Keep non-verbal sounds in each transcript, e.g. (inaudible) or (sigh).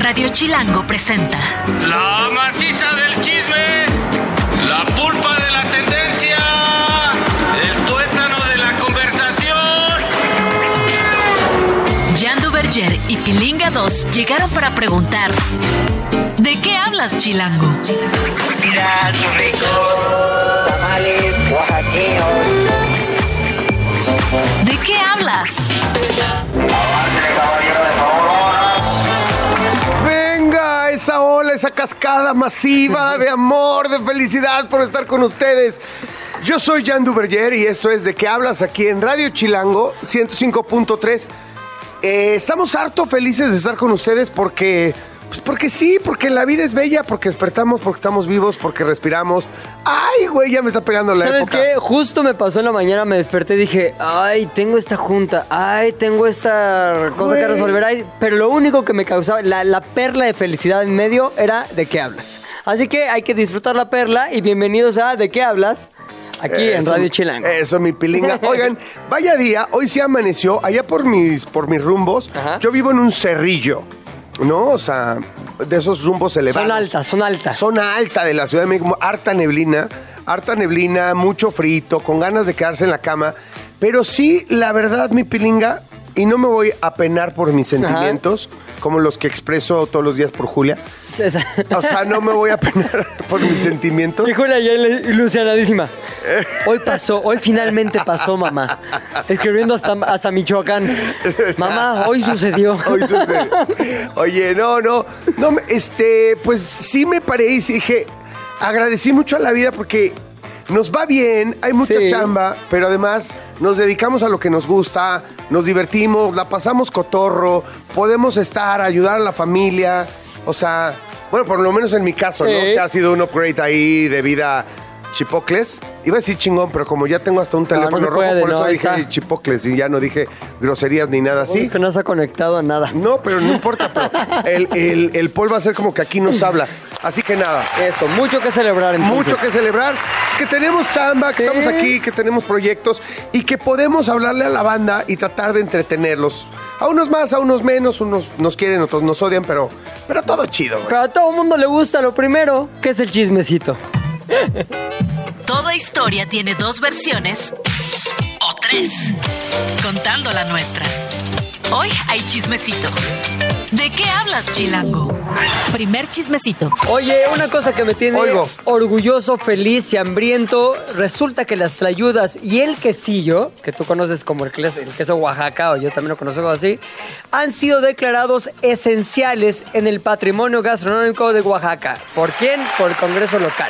Radio Chilango presenta. La maciza del chisme, la pulpa de la tendencia, el tuétano de la conversación. Jan Duverger y Pilinga 2 llegaron para preguntar: ¿De qué hablas, Chilango? Mira sus ricos tamales oaxaqueños. ¿De qué hablas? Aguante, caballero, de esa cascada masiva de amor, de felicidad por estar con ustedes. Yo soy Jan Duverger y esto es de qué hablas aquí en Radio Chilango 105.3. Eh, estamos harto felices de estar con ustedes porque, pues porque sí, porque la vida es bella, porque despertamos, porque estamos vivos, porque respiramos. Ay, güey, ya me está pegando la ¿Sabes época. qué? Justo me pasó en la mañana, me desperté y dije, ay, tengo esta junta, ay, tengo esta cosa que resolver, ay, pero lo único que me causaba, la, la perla de felicidad en medio era de qué hablas. Así que hay que disfrutar la perla y bienvenidos a ¿De qué hablas? Aquí en Eso, Radio Chilango. Eso, mi pilinga. (laughs) Oigan, vaya día, hoy sí amaneció, allá por mis, por mis rumbos. Ajá. Yo vivo en un cerrillo, ¿no? O sea, de esos rumbos elevados. Son altas, son altas. Zona alta de la Ciudad de México, harta neblina, harta neblina, mucho frito, con ganas de quedarse en la cama. Pero sí, la verdad, mi pilinga, y no me voy a penar por mis sentimientos, como los que expreso todos los días por Julia. O sea, no me voy a penar (laughs) por mis sentimientos. Julia ya ilu- ilusionadísima. Hoy pasó, hoy finalmente pasó, mamá. Escribiendo hasta, hasta Michoacán. Mamá, hoy sucedió. Hoy sucede. Oye, no, no, no, este, pues sí me paré y dije, agradecí mucho a la vida porque nos va bien, hay mucha Sí. chamba, pero además nos dedicamos a lo que nos gusta, nos divertimos, la pasamos cotorro, podemos estar, ayudar a la familia, o sea, bueno, por lo menos en mi caso, ¿no? Sí. Que ha sido un upgrade ahí de vida chipocles. Iba a decir chingón, pero como ya tengo hasta un no teléfono rojo, puede, por no, eso dije está. chipocles y ya no dije groserías ni nada así. Es que no se ha conectado a nada. No, pero no importa, pero el, el, el Paul va a ser como que aquí nos habla. Así que nada, Eso, mucho que celebrar entonces. mucho que celebrar. Es que tenemos chamba, que Sí. estamos aquí, que tenemos proyectos y que podemos hablarle a la banda y tratar de entretenerlos. A unos más, a unos menos, unos nos quieren, otros nos odian, pero, pero todo chido, güey. Pero a todo mundo le gusta lo primero, que es el chismecito. Toda historia tiene dos versiones o tres, contando la nuestra. Hoy hay chismecito. ¿De qué hablas, Chilango? Primer chismecito. Oye, una cosa que me tiene Oigo. orgulloso, feliz y hambriento, resulta que las tlayudas y el quesillo, que tú conoces como el, ques- el queso Oaxaca, o yo también lo conozco así, han sido declarados esenciales en el patrimonio gastronómico de Oaxaca. ¿Por quién? Por el Congreso local.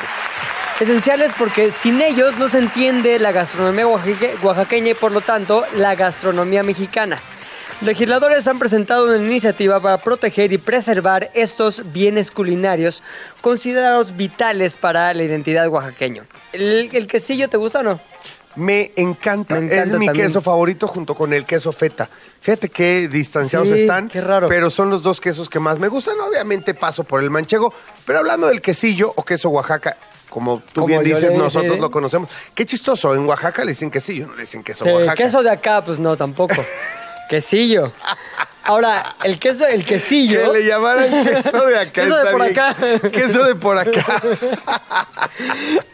Esenciales porque sin ellos no se entiende la gastronomía oaxaque- oaxaqueña y por lo tanto la gastronomía mexicana. Legisladores han presentado una iniciativa para proteger y preservar estos bienes culinarios considerados vitales para la identidad oaxaqueña. ¿El, el quesillo te gusta o no? Me encanta. Me encanta es mi también. queso favorito junto con el queso feta. Fíjate qué distanciados Sí, están. qué raro. Pero son los dos quesos que más me gustan. Obviamente paso por el manchego. Pero hablando del quesillo o queso Oaxaca, como tú Como bien dices, le- nosotros lo conocemos. Qué chistoso. En Oaxaca le dicen quesillo, no le dicen queso Sí, Oaxaca. queso de acá, pues no, tampoco. (laughs) quesillo. Ahora, el queso, el quesillo. Que le llamaran queso de acá. Queso de por bien. acá. Queso de por acá.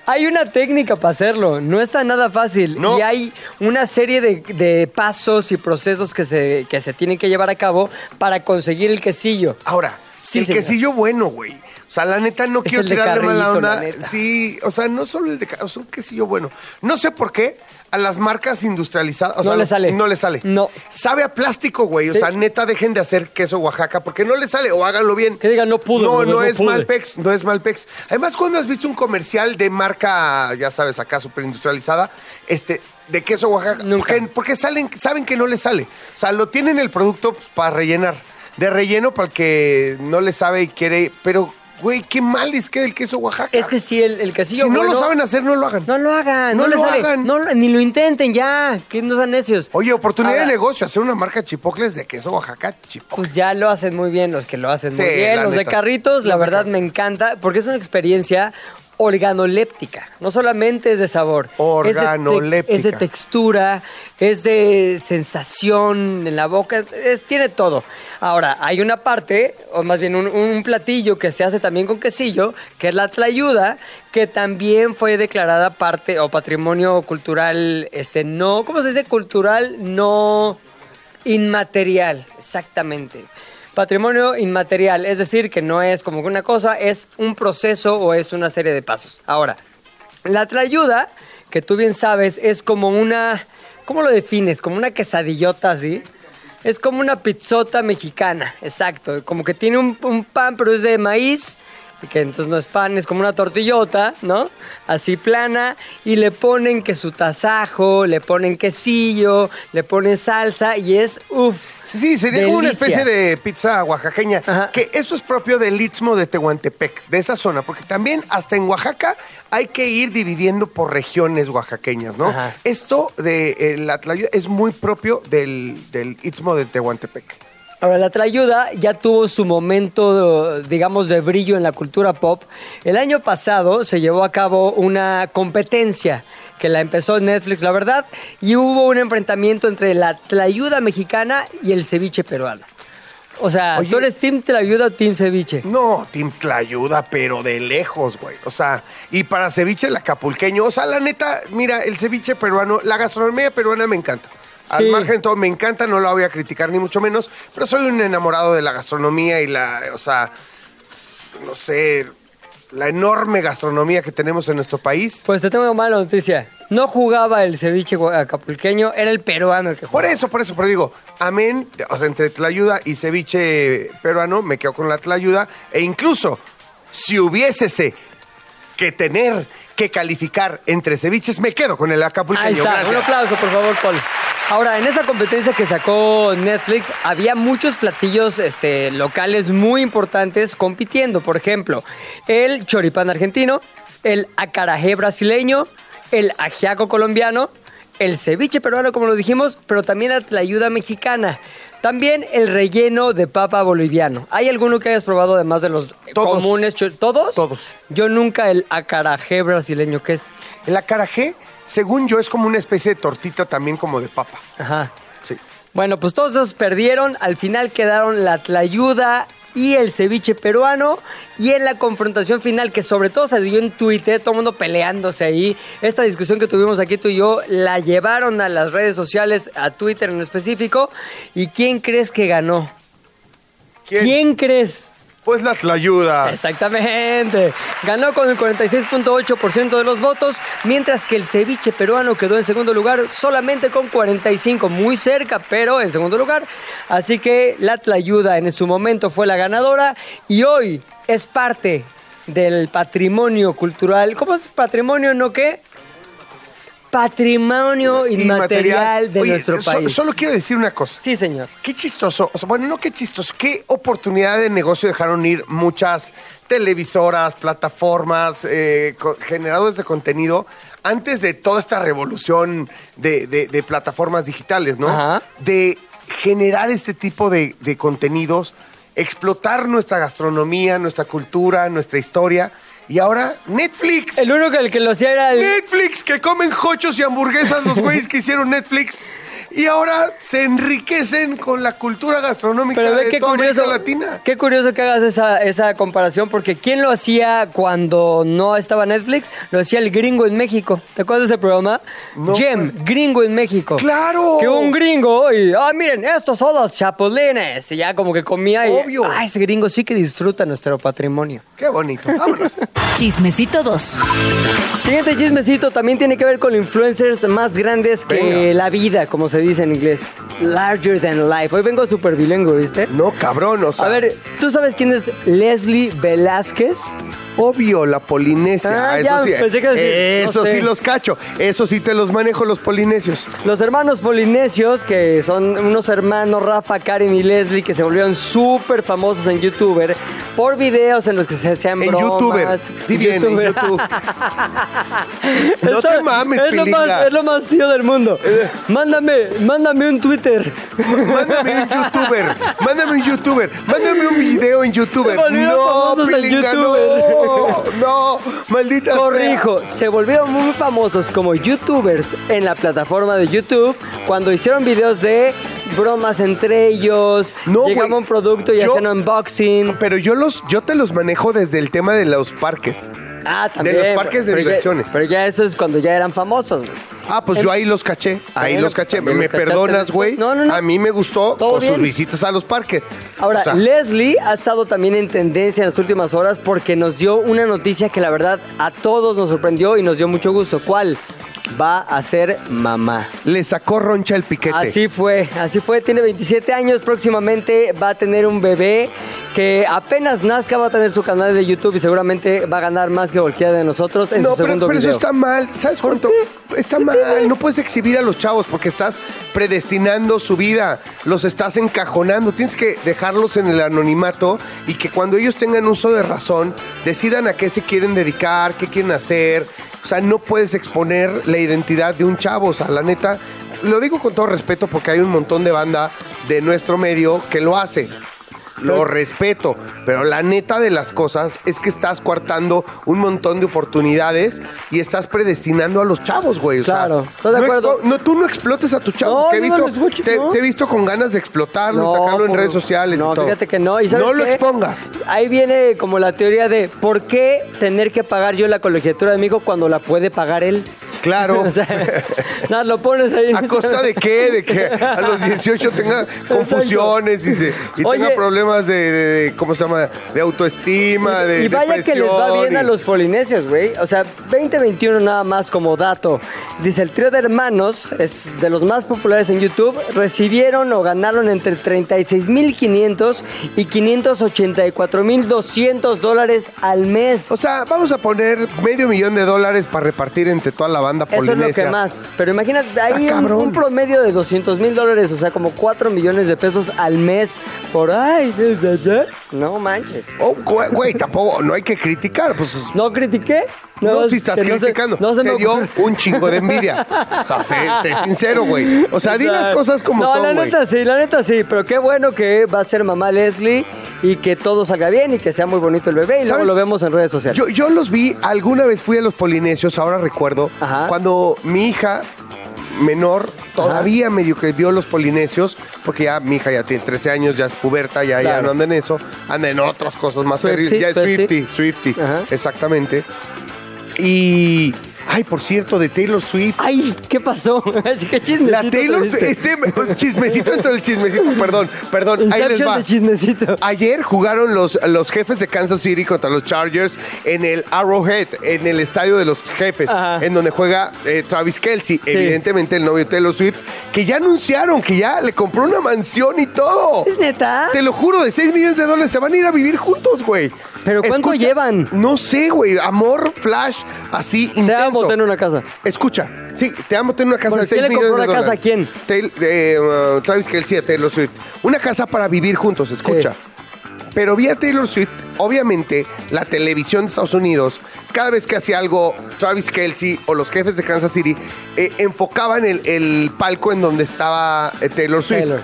Hay una técnica para hacerlo, no está nada fácil. No. Y hay una serie de, de pasos y procesos que se, que se tienen que llevar a cabo para conseguir el quesillo. Ahora, Sí, el señor. quesillo bueno, güey. O sea, la neta no Es quiero tirarle mala onda. Sí, o sea, no solo el de o sea, un quesillo bueno. No sé por qué a las marcas industrializadas, o No sea, le sale. No le sale. No. Sabe a plástico, güey. O Sí. sea, neta dejen de hacer queso Oaxaca porque no le sale o háganlo bien. Que digan, no pude, No, no, no es pude. Malpex, no es Malpex. Además, cuando has visto un comercial de marca, ya sabes, acá súper industrializada, este, de queso Oaxaca, Nunca. porque, porque salen, saben que no le sale. O sea, lo tienen el producto para rellenar. De relleno para el que no le sabe y quiere, pero, güey, qué mal les queda el queso Oaxaca. Es que si el, el quesillo si no bueno- lo saben hacer, no lo hagan. No lo hagan, no, No lo sale. hagan. No, ni lo intenten ya, que no sean necios. Oye, oportunidad Ahora, de negocio, hacer una marca chipocles de queso Oaxaca, chipocles. Pues ya lo hacen muy bien los que lo hacen muy bien. Los de carritos, la verdad me encanta porque es una experiencia organoléptica. No solamente es de sabor. es de te- Organoléptica. Es de, textura, es de sensación en la boca, es- tiene todo. Ahora, hay una parte, o más bien un, un platillo que se hace también con quesillo, que es la tlayuda, que también fue declarada parte o patrimonio cultural, este, no, ¿cómo se dice? Cultural no inmaterial, exactamente. Patrimonio inmaterial, es decir, que no es como que una cosa, es un proceso o es una serie de pasos. Ahora, la tlayuda, que tú bien sabes, es como una, ¿cómo lo defines? Como una quesadillota así. Es como una pizzota mexicana, exacto. Como que tiene un, un pan, pero es de maíz, que entonces no es pan, es como una tortillota, ¿no? Así plana, y le ponen que su tasajo, le ponen quesillo, le ponen salsa, y es, uff. Sí, sí, sería como una especie de pizza oaxaqueña. Ajá. Que esto es propio del Istmo de Tehuantepec, de esa zona, porque también hasta en Oaxaca hay que ir dividiendo por regiones oaxaqueñas, ¿no? Ajá. Esto de eh, la tlayuda es muy propio del, del Istmo de Tehuantepec. Ahora, la Tlayuda ya tuvo su momento, digamos, de brillo en la cultura pop. El año pasado se llevó a cabo una competencia que la empezó Netflix, la verdad, y hubo un enfrentamiento entre la Tlayuda mexicana y el ceviche peruano. O sea, Oye. ¿tú eres Team Tlayuda o Team Ceviche? No, Team Tlayuda, pero de lejos, güey. O sea, y para ceviche el acapulqueño, o sea, la neta, mira, el ceviche peruano, la gastronomía peruana me encanta. Al Sí. margen de todo, me encanta, no la voy a criticar ni mucho menos, pero soy un enamorado de la gastronomía y la, o sea, no sé, la enorme gastronomía que tenemos en nuestro país. Pues te tengo mala noticia. No jugaba el ceviche acapulqueño, era el peruano el que Por jugaba. eso, por eso, pero digo, amén, o sea, entre tlayuda y ceviche peruano, me quedo con la tlayuda, e incluso, si hubiésese que tener que calificar entre ceviches, me quedo con el acapulqueño. Ahí está, Gracias. un aplauso, por favor, Paul. Ahora, en esa competencia que sacó Netflix, había muchos platillos este, locales muy importantes compitiendo. Por ejemplo, el choripán argentino, el acarajé brasileño, el ajiaco colombiano, el ceviche peruano, como lo dijimos, pero también la tlayuda mexicana. También el relleno de papa boliviano. ¿Hay alguno que hayas probado además de los Todos. comunes? ¿Todos? Todos. Yo nunca el acarajé brasileño, ¿qué es? El acarajé, según yo, es como una especie de tortita también como de papa. Ajá. Sí. Bueno, pues todos esos perdieron. Al final quedaron la tlayuda y el ceviche peruano. Y en la confrontación final, que sobre todo se dio en Twitter, todo el mundo peleándose ahí. Esta discusión que tuvimos aquí tú y yo, la llevaron a las redes sociales, a Twitter en específico. ¿Y quién crees que ganó? ¿Quién? ¿Quién crees? Pues la tlayuda. Exactamente. Ganó con el 46.8% de los votos, mientras que el ceviche peruano quedó en segundo lugar solamente con 45, muy cerca, pero en segundo lugar. Así que la Tlayuda en su momento fue la ganadora y hoy es parte del patrimonio cultural. ¿Cómo es patrimonio no qué? Patrimonio inmaterial de Oye, nuestro so- país. solo quiero decir una cosa. Sí, señor. Qué chistoso, o sea, bueno, no qué chistoso, qué oportunidad de negocio dejaron ir muchas televisoras, plataformas, eh, generadores de contenido antes de toda esta revolución de, de- de plataformas digitales, ¿no? Ajá. De generar este tipo de, de contenidos, explotar nuestra gastronomía, nuestra cultura, nuestra historia. Y ahora Netflix. El único que, el que lo hacía era el, Netflix, que comen jochos y hamburguesas los güeyes que hicieron Netflix. Y ahora se enriquecen con la cultura gastronómica Pero ve de qué toda curioso, América Latina. qué curioso que hagas esa, esa comparación, porque ¿quién lo hacía cuando no estaba Netflix? Lo hacía el gringo en México. ¿Te acuerdas de ese programa? No. Gem, gringo en México. ¡Claro! Que un gringo y, ah, miren, estos son los chapulines. Y ya como que comía y, Obvio. ah, ese gringo sí que disfruta nuestro patrimonio. Qué bonito. Vámonos. (laughs) Chismecito 2. Siguiente chismecito también tiene que ver con influencers más grandes que Venga. la vida, como se dice en inglés. Larger than life. Hoy vengo súper bilingüe, ¿viste? No, cabrón, o sea, A ver, ¿tú sabes quién es Leslie Velázquez? Obvio, la Polinesia. Ah, eso ya, sí, pensé que no eso sé. sí los cacho. Eso sí te los manejo los polinesios. Los hermanos polinesios, que son unos hermanos Rafa, Karen y Leslie, que se volvieron súper famosos en YouTuber por videos en los que se hacían En bromas. YouTuber. Di bien, en. YouTube. (laughs) No Esto te mames, es lo, Pilinga. más, es lo más tío del mundo. Mándame, mándame un Twitter. (laughs) Mándame un youtuber, mándame un youtuber, mándame un video en youtuber. No, Pilinga, no, (laughs) No, maldita sea. Corrijo, se volvieron muy famosos como youtubers en la plataforma de YouTube cuando hicieron videos de bromas entre ellos, No, llegaba un producto y hacían unboxing. Pero yo los, yo te los manejo desde el tema de los parques. Ah, también. los parques de pero ya- diversiones. pero ya eso es cuando ya eran famosos. güey. Ah, pues yo ahí los caché, ahí los caché. ¿Me perdonas, güey? No, no, no. A mí me gustó con sus visitas a los parques. Ahora, O sea, Leslie ha estado también en tendencia en las últimas horas porque nos dio una noticia que la verdad a todos nos sorprendió y nos dio mucho gusto. ¿Cuál? Va a ser mamá. le sacó roncha el piquete. Así fue, así fue, tiene 27 años, próximamente va a tener un bebé que apenas nazca va a tener su canal de YouTube y seguramente va a ganar más que cualquiera de nosotros en no, su pero, segundo pero eso está mal. ¿Sabes ¿Por cuánto? Está mal. No puedes exhibir a los chavos porque estás predestinando su vida. Los estás encajonando. Tienes que dejarlos en el anonimato y que cuando ellos tengan uso de razón, decidan a qué se quieren dedicar, qué quieren hacer. O sea, no puedes exponer la identidad de un chavo. O sea, la neta, lo digo con todo respeto porque hay un montón de banda de nuestro medio que lo hace. Lo respeto, pero la neta de las cosas es que estás coartando un montón de oportunidades y estás predestinando a los chavos, güey. O sea, Claro, estoy de no acuerdo. No, tú no explotes a tu chavo. No, te, he visto, no lo escucho, te, no. te he visto con ganas de explotarlo, sacarlo en por- redes sociales no, y todo. fíjate que no. ¿Y sabes no lo expongas. Ahí viene como la teoría de ¿por qué tener que pagar yo la colegiatura de mi hijo cuando la puede pagar él? Claro. (laughs) O sea, (laughs) no, lo pones ahí. ¿A costa de qué? De que a los 18 tenga confusiones y, se- y Oye. tenga problemas de, de- de- ¿cómo se llama? De autoestima, de y vaya que les va bien a y- los polinesios, güey. O sea, 2021 nada más como dato. Dice, el trío de hermanos es de los más populares en YouTube. Recibieron o ganaron entre 36.500 y 584.200 dólares al mes. O sea, vamos a poner medio millón de dólares para repartir entre toda la banda Eso es polinesia. lo que más. Pero imagínate, hay un, promedio de 200 mil dólares, o sea, como 4 millones de pesos al mes por ay, No manches. Oh, güey, tampoco, no hay que criticar, pues... ¿No critiqué? No, es si estás que no se- criticando, no se me te dio ocurre. un chingo de envidia. (laughs) O sea, sé, sé sincero, güey. O sea, di las cosas como no, son, la güey. neta sí, la neta sí, pero qué bueno que va a ser mamá Leslie y que todo salga bien y que sea muy bonito el bebé y luego ¿Sabes? lo vemos en redes sociales. Yo, yo los vi, alguna vez fui a los polinesios, ahora recuerdo, Ajá. cuando mi hija menor todavía medio que vio los polinesios, porque ya mi hija ya tiene 13 años, ya es puberta, ya, ya no anda en eso, anda en otras cosas más terribles. Ya es. Swifty, Swifty, exactamente. Y, ay, por cierto, de Taylor Swift. Ay, ¿qué pasó? (laughs) Así que chismecito. La Taylor, este chismecito dentro del chismecito, perdón, perdón, ahí les Inception va. de chismecito. Ayer jugaron los, los jefes de Kansas City contra los Chargers en el Arrowhead, en el estadio de los jefes, Ajá. en donde juega eh, Travis Kelsey, evidentemente el novio de Taylor Swift, que ya anunciaron que ya le compró una mansión y todo. ¿Es neta? Te lo juro, de 6 millones de dólares se van a ir a vivir juntos, güey. ¿Pero cuánto llevan? No sé, güey. Amor, flash, así intenso. Te amo tener una casa. Escucha, sí, te amo tener una casa de 6 ¿quién le millones compró de la casa a dólares. quién? Taylor- eh, uh, Travis Kelsey a Taylor Swift. Una casa para vivir juntos, escucha. Pero vi a Taylor Swift, obviamente, la televisión de Estados Unidos, cada vez que hacía algo Travis Kelsey o los jefes de Kansas City, eh, enfocaban el, el palco en donde estaba eh, Taylor Swift. Taylor.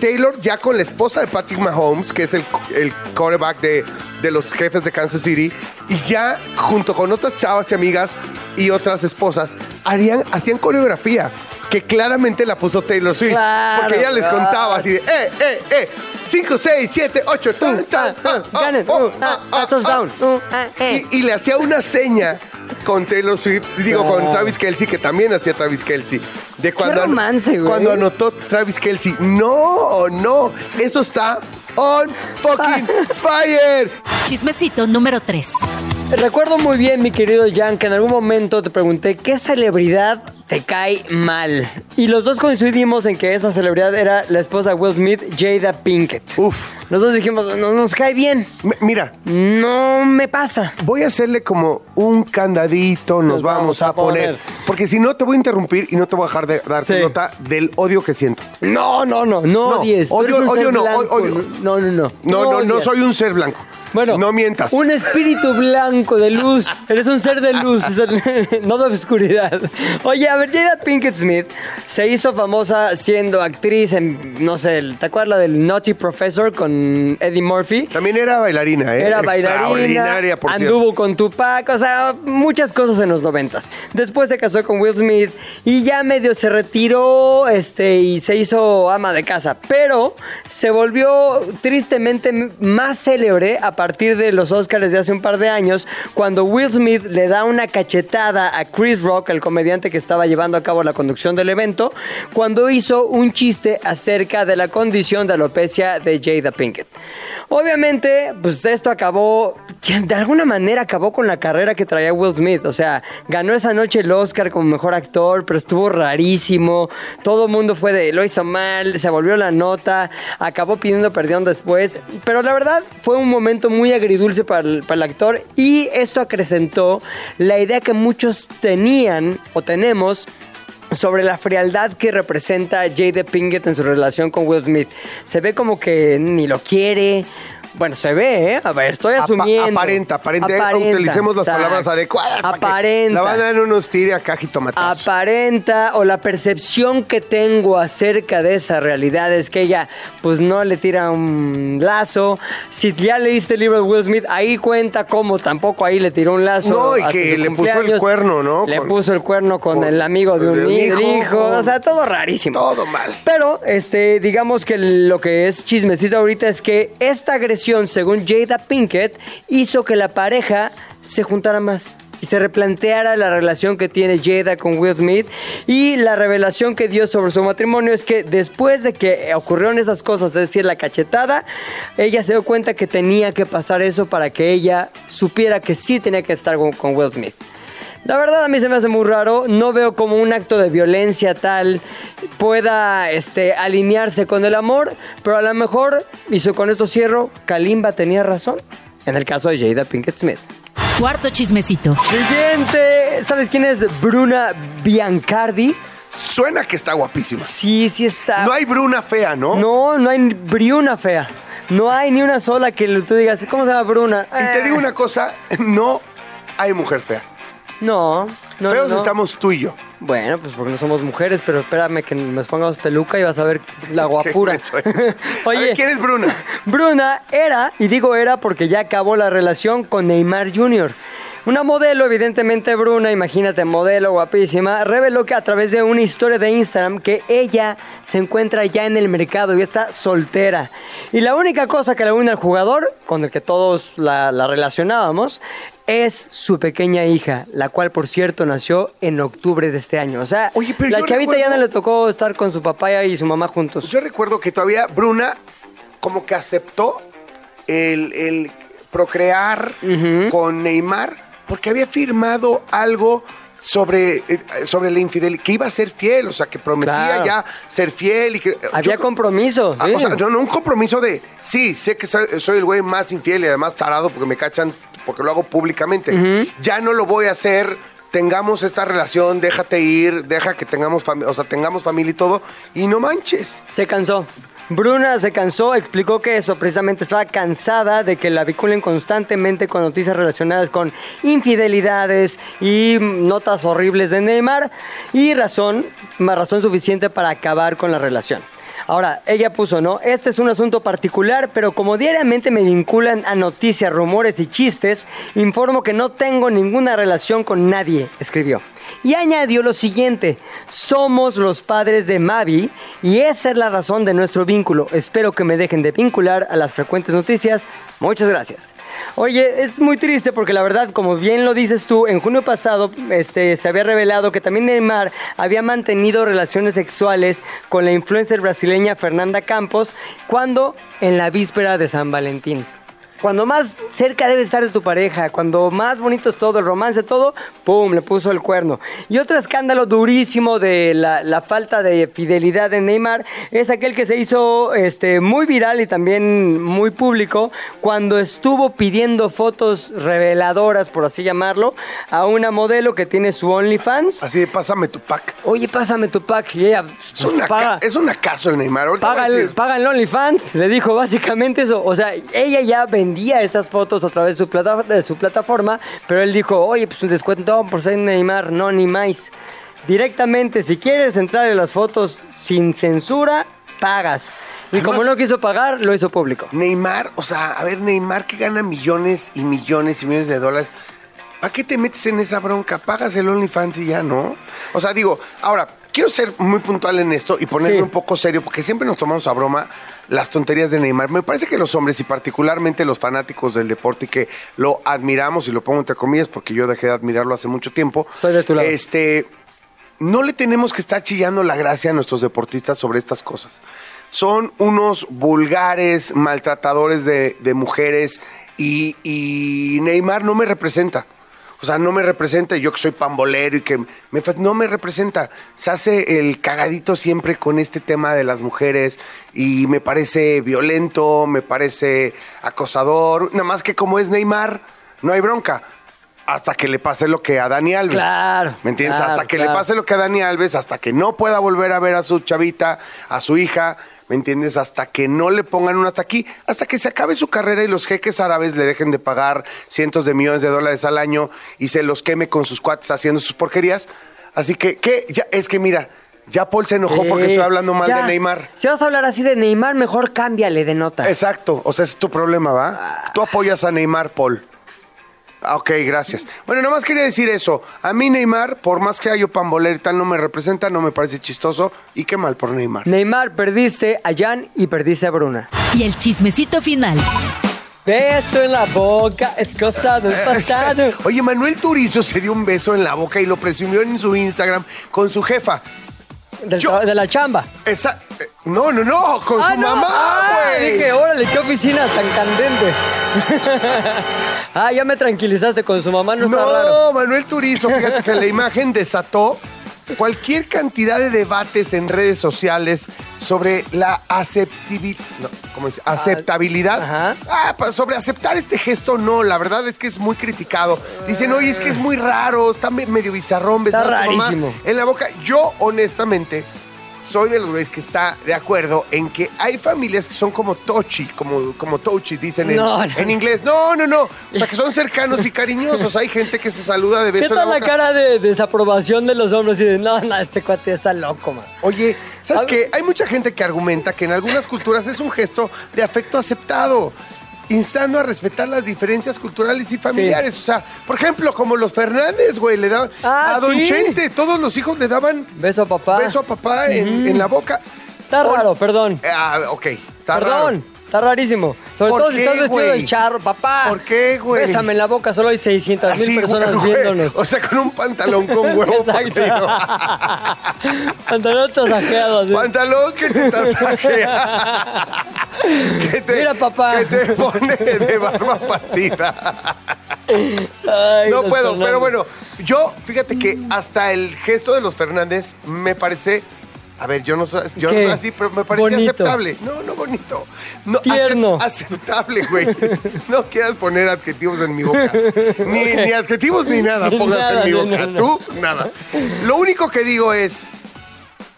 Taylor ya con la esposa de Patrick Mahomes, que es el, el quarterback de, de los jefes de Kansas City, y ya junto con otras chavas y amigas y otras esposas, harían, hacían coreografía que claramente la puso Taylor Swift. Claro. porque ella les contaba así de, eh, eh, eh, 5, 6, 7, 8, tan, tan, ah, ah, Ganen. oh, Uh, ah, ah, ah, touchdown. ah. Uh, ah, eh. Y, le hacía una seña con Taylor Swift, digo, con. Travis Kelsey, que también hacía Travis Kelsey. De cuando, an- romance, güey. cuando anotó Travis Kelsey. No, no, eso está on fucking fire. Chismecito número 3. Recuerdo muy bien, mi querido Jan, que en algún momento te pregunté qué celebridad te cae mal. Y los dos coincidimos en que esa celebridad era la esposa de Will Smith, Jada Pinkett. Uf, Nosotros dijimos, no nos cae bien. M- mira, No me pasa. voy a hacerle como un candadito, nos, vamos, a poner. Porque si no, te voy a interrumpir y no te voy a dejar de dar Sí. nota del odio que siento. No, no, no, no No, odies. Odio- odio no, blanco. odio. No, no, no. No, no, no odias. soy un ser blanco. Bueno, no mientas. Un espíritu blanco de luz. Eres un ser de luz, (laughs) no de oscuridad. Oye, a ver, Jada Pinkett Smith se hizo famosa siendo actriz en, no sé, ¿te acuerdas la del Naughty Professor con Eddie Murphy? También era bailarina, ¿eh? Era bailarina, Extraordinaria, por anduvo con Tupac, o sea, muchas cosas en los noventas. Después se casó con Will Smith y ya medio se retiró este, y se hizo ama de casa. Pero se volvió tristemente más célebre a partir de los Oscars de hace un par de años, cuando Will Smith le da una cachetada a Chris Rock, el comediante que estaba llevando a cabo la conducción del evento, cuando hizo un chiste acerca de la condición de alopecia de Jada Pinkett. Obviamente, pues esto acabó, de alguna manera acabó con la carrera que traía Will Smith. O sea, ganó esa noche el Oscar como mejor actor, pero estuvo rarísimo. Todo el mundo fue de, lo hizo mal, se volvió la nota, acabó pidiendo perdón después. Pero la verdad fue un momento muy agridulce para para el actor y esto acrecentó la idea que muchos tenían o tenemos sobre la frialdad que representa Jada Pinkett en su relación con Will Smith. Se ve como que ni lo quiere. Bueno, se ve, ¿eh? A ver, estoy Apa- asumiendo. aparenta, aparenta, utilicemos las exacto. palabras adecuadas. Aparenta. La van a dar unos tire acá jitomatazos. Aparenta o la percepción que tengo acerca de esa realidad es que ella pues no le tira un lazo. Si ya leíste el libro de Will Smith, ahí cuenta cómo tampoco ahí le tiró un lazo. No, y que le puso el cuerno, ¿no? Le Con- puso el cuerno con, con- el amigo de un, de un hi- hijo, hijo. con- O sea, todo rarísimo. Todo mal. Pero, este, digamos que lo que es chismecito ahorita es que esta agresión, según Jada Pinkett, hizo que la pareja se juntara más y se replanteara la relación que tiene Jada con Will Smith y la revelación que dio sobre su matrimonio es que después de que ocurrieron esas cosas, es decir, la cachetada, ella se dio cuenta que tenía que pasar eso para que ella supiera que sí tenía que estar con, Will Smith. La verdad a mí se me hace muy raro, no veo como un acto de violencia tal pueda este, alinearse con el amor, pero a lo mejor, y con esto cierro, Kalimba tenía razón, en el caso de Jada Pinkett Smith. Cuarto chismecito. Siguiente, ¿sabes quién es Bruna Biancardi? Suena que está guapísima. Sí, sí está. No hay Bruna fea, ¿no? No, no hay Bruna fea. No hay ni una sola que tú digas, ¿cómo se llama Bruna? Y te Eh, digo una cosa, no hay mujer fea. No, no, Feos no. estamos tú y yo. Bueno, pues porque no somos mujeres, pero espérame que nos pongamos peluca y vas a ver la (laughs) guapura. (laughs) A ver, ¿quién es Bruna? Bruna era, y digo era porque ya acabó la relación con Neymar Jr. Una modelo, evidentemente Bruna, imagínate, modelo guapísima, reveló que a través de una historia de Instagram que ella se encuentra ya en el mercado y está soltera. Y la única cosa que le une al jugador, con el que todos la, la relacionábamos, es su pequeña hija, la cual, por cierto, nació en octubre de este año. O sea, Oye, pero la chavita ya no le tocó estar con su papá y su mamá juntos. Yo recuerdo que todavía Bruna como que aceptó el, el procrear con Neymar porque había firmado algo sobre, eh, sobre la infidelidad, que iba a ser fiel, o sea, que prometía Claro. ya ser fiel y que... Había yo- compromiso. Ah, sí. O sea, no, no, un compromiso de, sí, sé que soy, soy el güey más infiel y además tarado porque me cachan, porque lo hago públicamente. Ya no lo voy a hacer, tengamos esta relación, déjate ir, deja que tengamos, o sea, tengamos familia y todo, y no manches. Se cansó. Bruna se cansó, explicó que eso precisamente estaba cansada de que la vinculen constantemente con noticias relacionadas con infidelidades y notas horribles de Neymar y razón, más razón suficiente para acabar con la relación. Ahora, ella puso, ¿no? Este es un asunto particular, pero como diariamente me vinculan a noticias, rumores y chistes, informo que no tengo ninguna relación con nadie, escribió. Y añadió lo siguiente, somos los padres de Mavi y esa es la razón de nuestro vínculo. Espero que me dejen de vincular a las frecuentes noticias. Muchas gracias. Oye, es muy triste porque la verdad, como bien lo dices tú, en junio pasado este, se había revelado que también Neymar había mantenido relaciones sexuales con la influencer brasileña Fernanda Campos cuando en la víspera de San Valentín. Cuando más cerca debe estar de tu pareja. Cuando más bonito es todo, el romance, todo, ¡pum! Le puso el cuerno. Y otro escándalo durísimo de la, la falta de fidelidad de Neymar es aquel que se hizo este, muy viral y también muy público cuando estuvo pidiendo fotos reveladoras, por así llamarlo, a una modelo que tiene su OnlyFans. Así de pásame tu pack. Oye, pásame tu pack. Y ella Es, una paga, es un acaso el Neymar. Paga, el, paga el OnlyFans. Le dijo básicamente eso. O sea, ella ya vendía esas fotos a través de su, plata- de su plataforma, pero él dijo, oye, pues un descuento por ser Neymar, no ni más. Directamente, si quieres entrar en las fotos sin censura, pagas. Y como no quiso pagar, lo hizo público. Neymar, o sea, a ver, Neymar que gana millones y millones y millones de dólares. ¿Para qué te metes en esa bronca? Pagas el OnlyFans y ya, ¿no? O sea, digo, ahora, quiero ser muy puntual en esto y ponerme Sí. un poco serio, porque siempre nos tomamos a broma las tonterías de Neymar. Me parece que los hombres, y particularmente los fanáticos del deporte, y que lo admiramos, y lo pongo entre comillas, porque yo dejé de admirarlo hace mucho tiempo. Estoy de tu lado. Este, no le tenemos que estar chillando la gracia a nuestros deportistas sobre estas cosas. Son unos vulgares maltratadores de, de mujeres y, y Neymar no me representa. O sea, no me representa, yo que soy pambolero y que me, no me representa. Se hace el cagadito siempre con este tema de las mujeres y me parece violento, me parece acosador. Nada más que como es Neymar, no hay bronca. Hasta que le pase lo que a Dani Alves. Claro, ¿Me entiendes? claro, hasta que claro. le pase lo que a Dani Alves, hasta que no pueda volver a ver a su chavita, a su hija, ¿me entiendes? Hasta que no le pongan un hasta aquí, hasta que se acabe su carrera y los jeques árabes le dejen de pagar cientos de millones de dólares al año y se los queme con sus cuates haciendo sus porquerías. Así que, ¿qué? Ya, es que mira, ya Paul se enojó Sí. porque estoy hablando mal Ya. de Neymar. Si vas a hablar así de Neymar, mejor cámbiale de nota. Exacto, o sea, ese es tu problema, ¿va? Tú apoyas a Neymar, Paul. Ah, Ok, gracias. Bueno, nomás quería decir eso. A mí Neymar, por más que haya pambolero y tal, no me representa, no me parece chistoso. Y qué mal por Neymar. Neymar, perdiste a Jan y perdiste a Bruna. Y el chismecito final. Beso en la boca, es cosa del (laughs) pasado. Oye, Manuel Turizo se dio un beso en la boca y lo presumió en su Instagram con su jefa. Del Yo- tra- de la chamba. Esa... eh, No, no, no, con Ah, su no. mamá, Ah, güey. Dije, órale, qué oficina tan candente. (laughs) ah, ya me tranquilizaste con su mamá, no está no, raro. Manuel Turizo, fíjate que la imagen desató cualquier cantidad de debates en redes sociales sobre la aceptivi- no, ¿cómo dice? aceptabilidad. Ajá. Ah, pa- sobre aceptar este gesto, no, la verdad es que es muy criticado. Dicen, oye, es que es muy raro, está me- medio bizarrón besar Está a tu mamá rarísimo. en la boca. Yo, honestamente, soy de los güeyes que está de acuerdo en que hay familias que son como touchy, como, como touchy, dicen en, No, no. en inglés. No, no, no. O sea, que son cercanos y cariñosos. Hay gente que se saluda de ¿Qué beso la tal la boca. cara de desaprobación de los hombres? Y de, no, no, este cuate está loco, man. Oye, ¿sabes qué? Hay mucha gente que argumenta que en algunas culturas es un gesto de afecto aceptado, instando a respetar las diferencias culturales y familiares. O sea, por ejemplo, como los Fernández, güey, le daban Ah, a Don sí. Chente, todos los hijos le daban Beso a papá. beso a papá en, en la boca. Está O- raro, perdón. Ah, ok, está Perdón, raro. está rarísimo. Sobre ¿Por todo si estás vestido del charro, papá. ¿Por qué, güey? Bésame en la boca, solo hay 600 mil personas güey, viéndonos. O sea, con un pantalón con huevo Exacto. partido. (laughs) Pantalón tasajeado, así. Pantalón que te (laughs) tasajea. (laughs) que te, Mira, papá. Que te pone de barba partida. Ay, No puedo, Fernández. pero bueno, yo, fíjate que hasta el gesto de los Fernández me parece. A ver, yo no soy, yo no así, pero me parece Bonito. aceptable. No, no bonito. No, Tierno. acep- aceptable, güey. (laughs) No quieras poner adjetivos en mi boca. (laughs) Ni, ni adjetivos ni nada pongas Nada, en mi boca. no, no. Tú, nada. Lo único que digo es,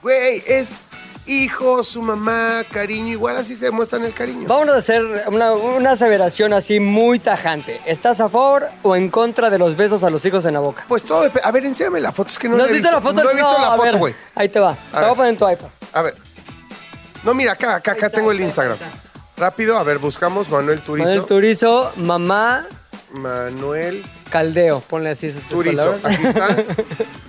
güey, es hijo, su mamá, cariño. Igual así se demuestran el cariño. Vamos a hacer una, una aseveración así muy tajante. ¿Estás a favor o en contra de los besos a los hijos en la boca? Pues todo depende. A ver, enséñame la foto. Es que no, ¿No, la has he visto la foto? No he visto la a foto, güey. Ahí te va. Te ver. voy a poner en tu iPad. A ver. No, mira, acá, acá, acá tengo el Instagram. Rápido, a ver, buscamos Manuel Turizo. Manuel Turizo, mamá, Manuel caldeo. Ponle así esas Turizo. palabras. Aquí está. (laughs)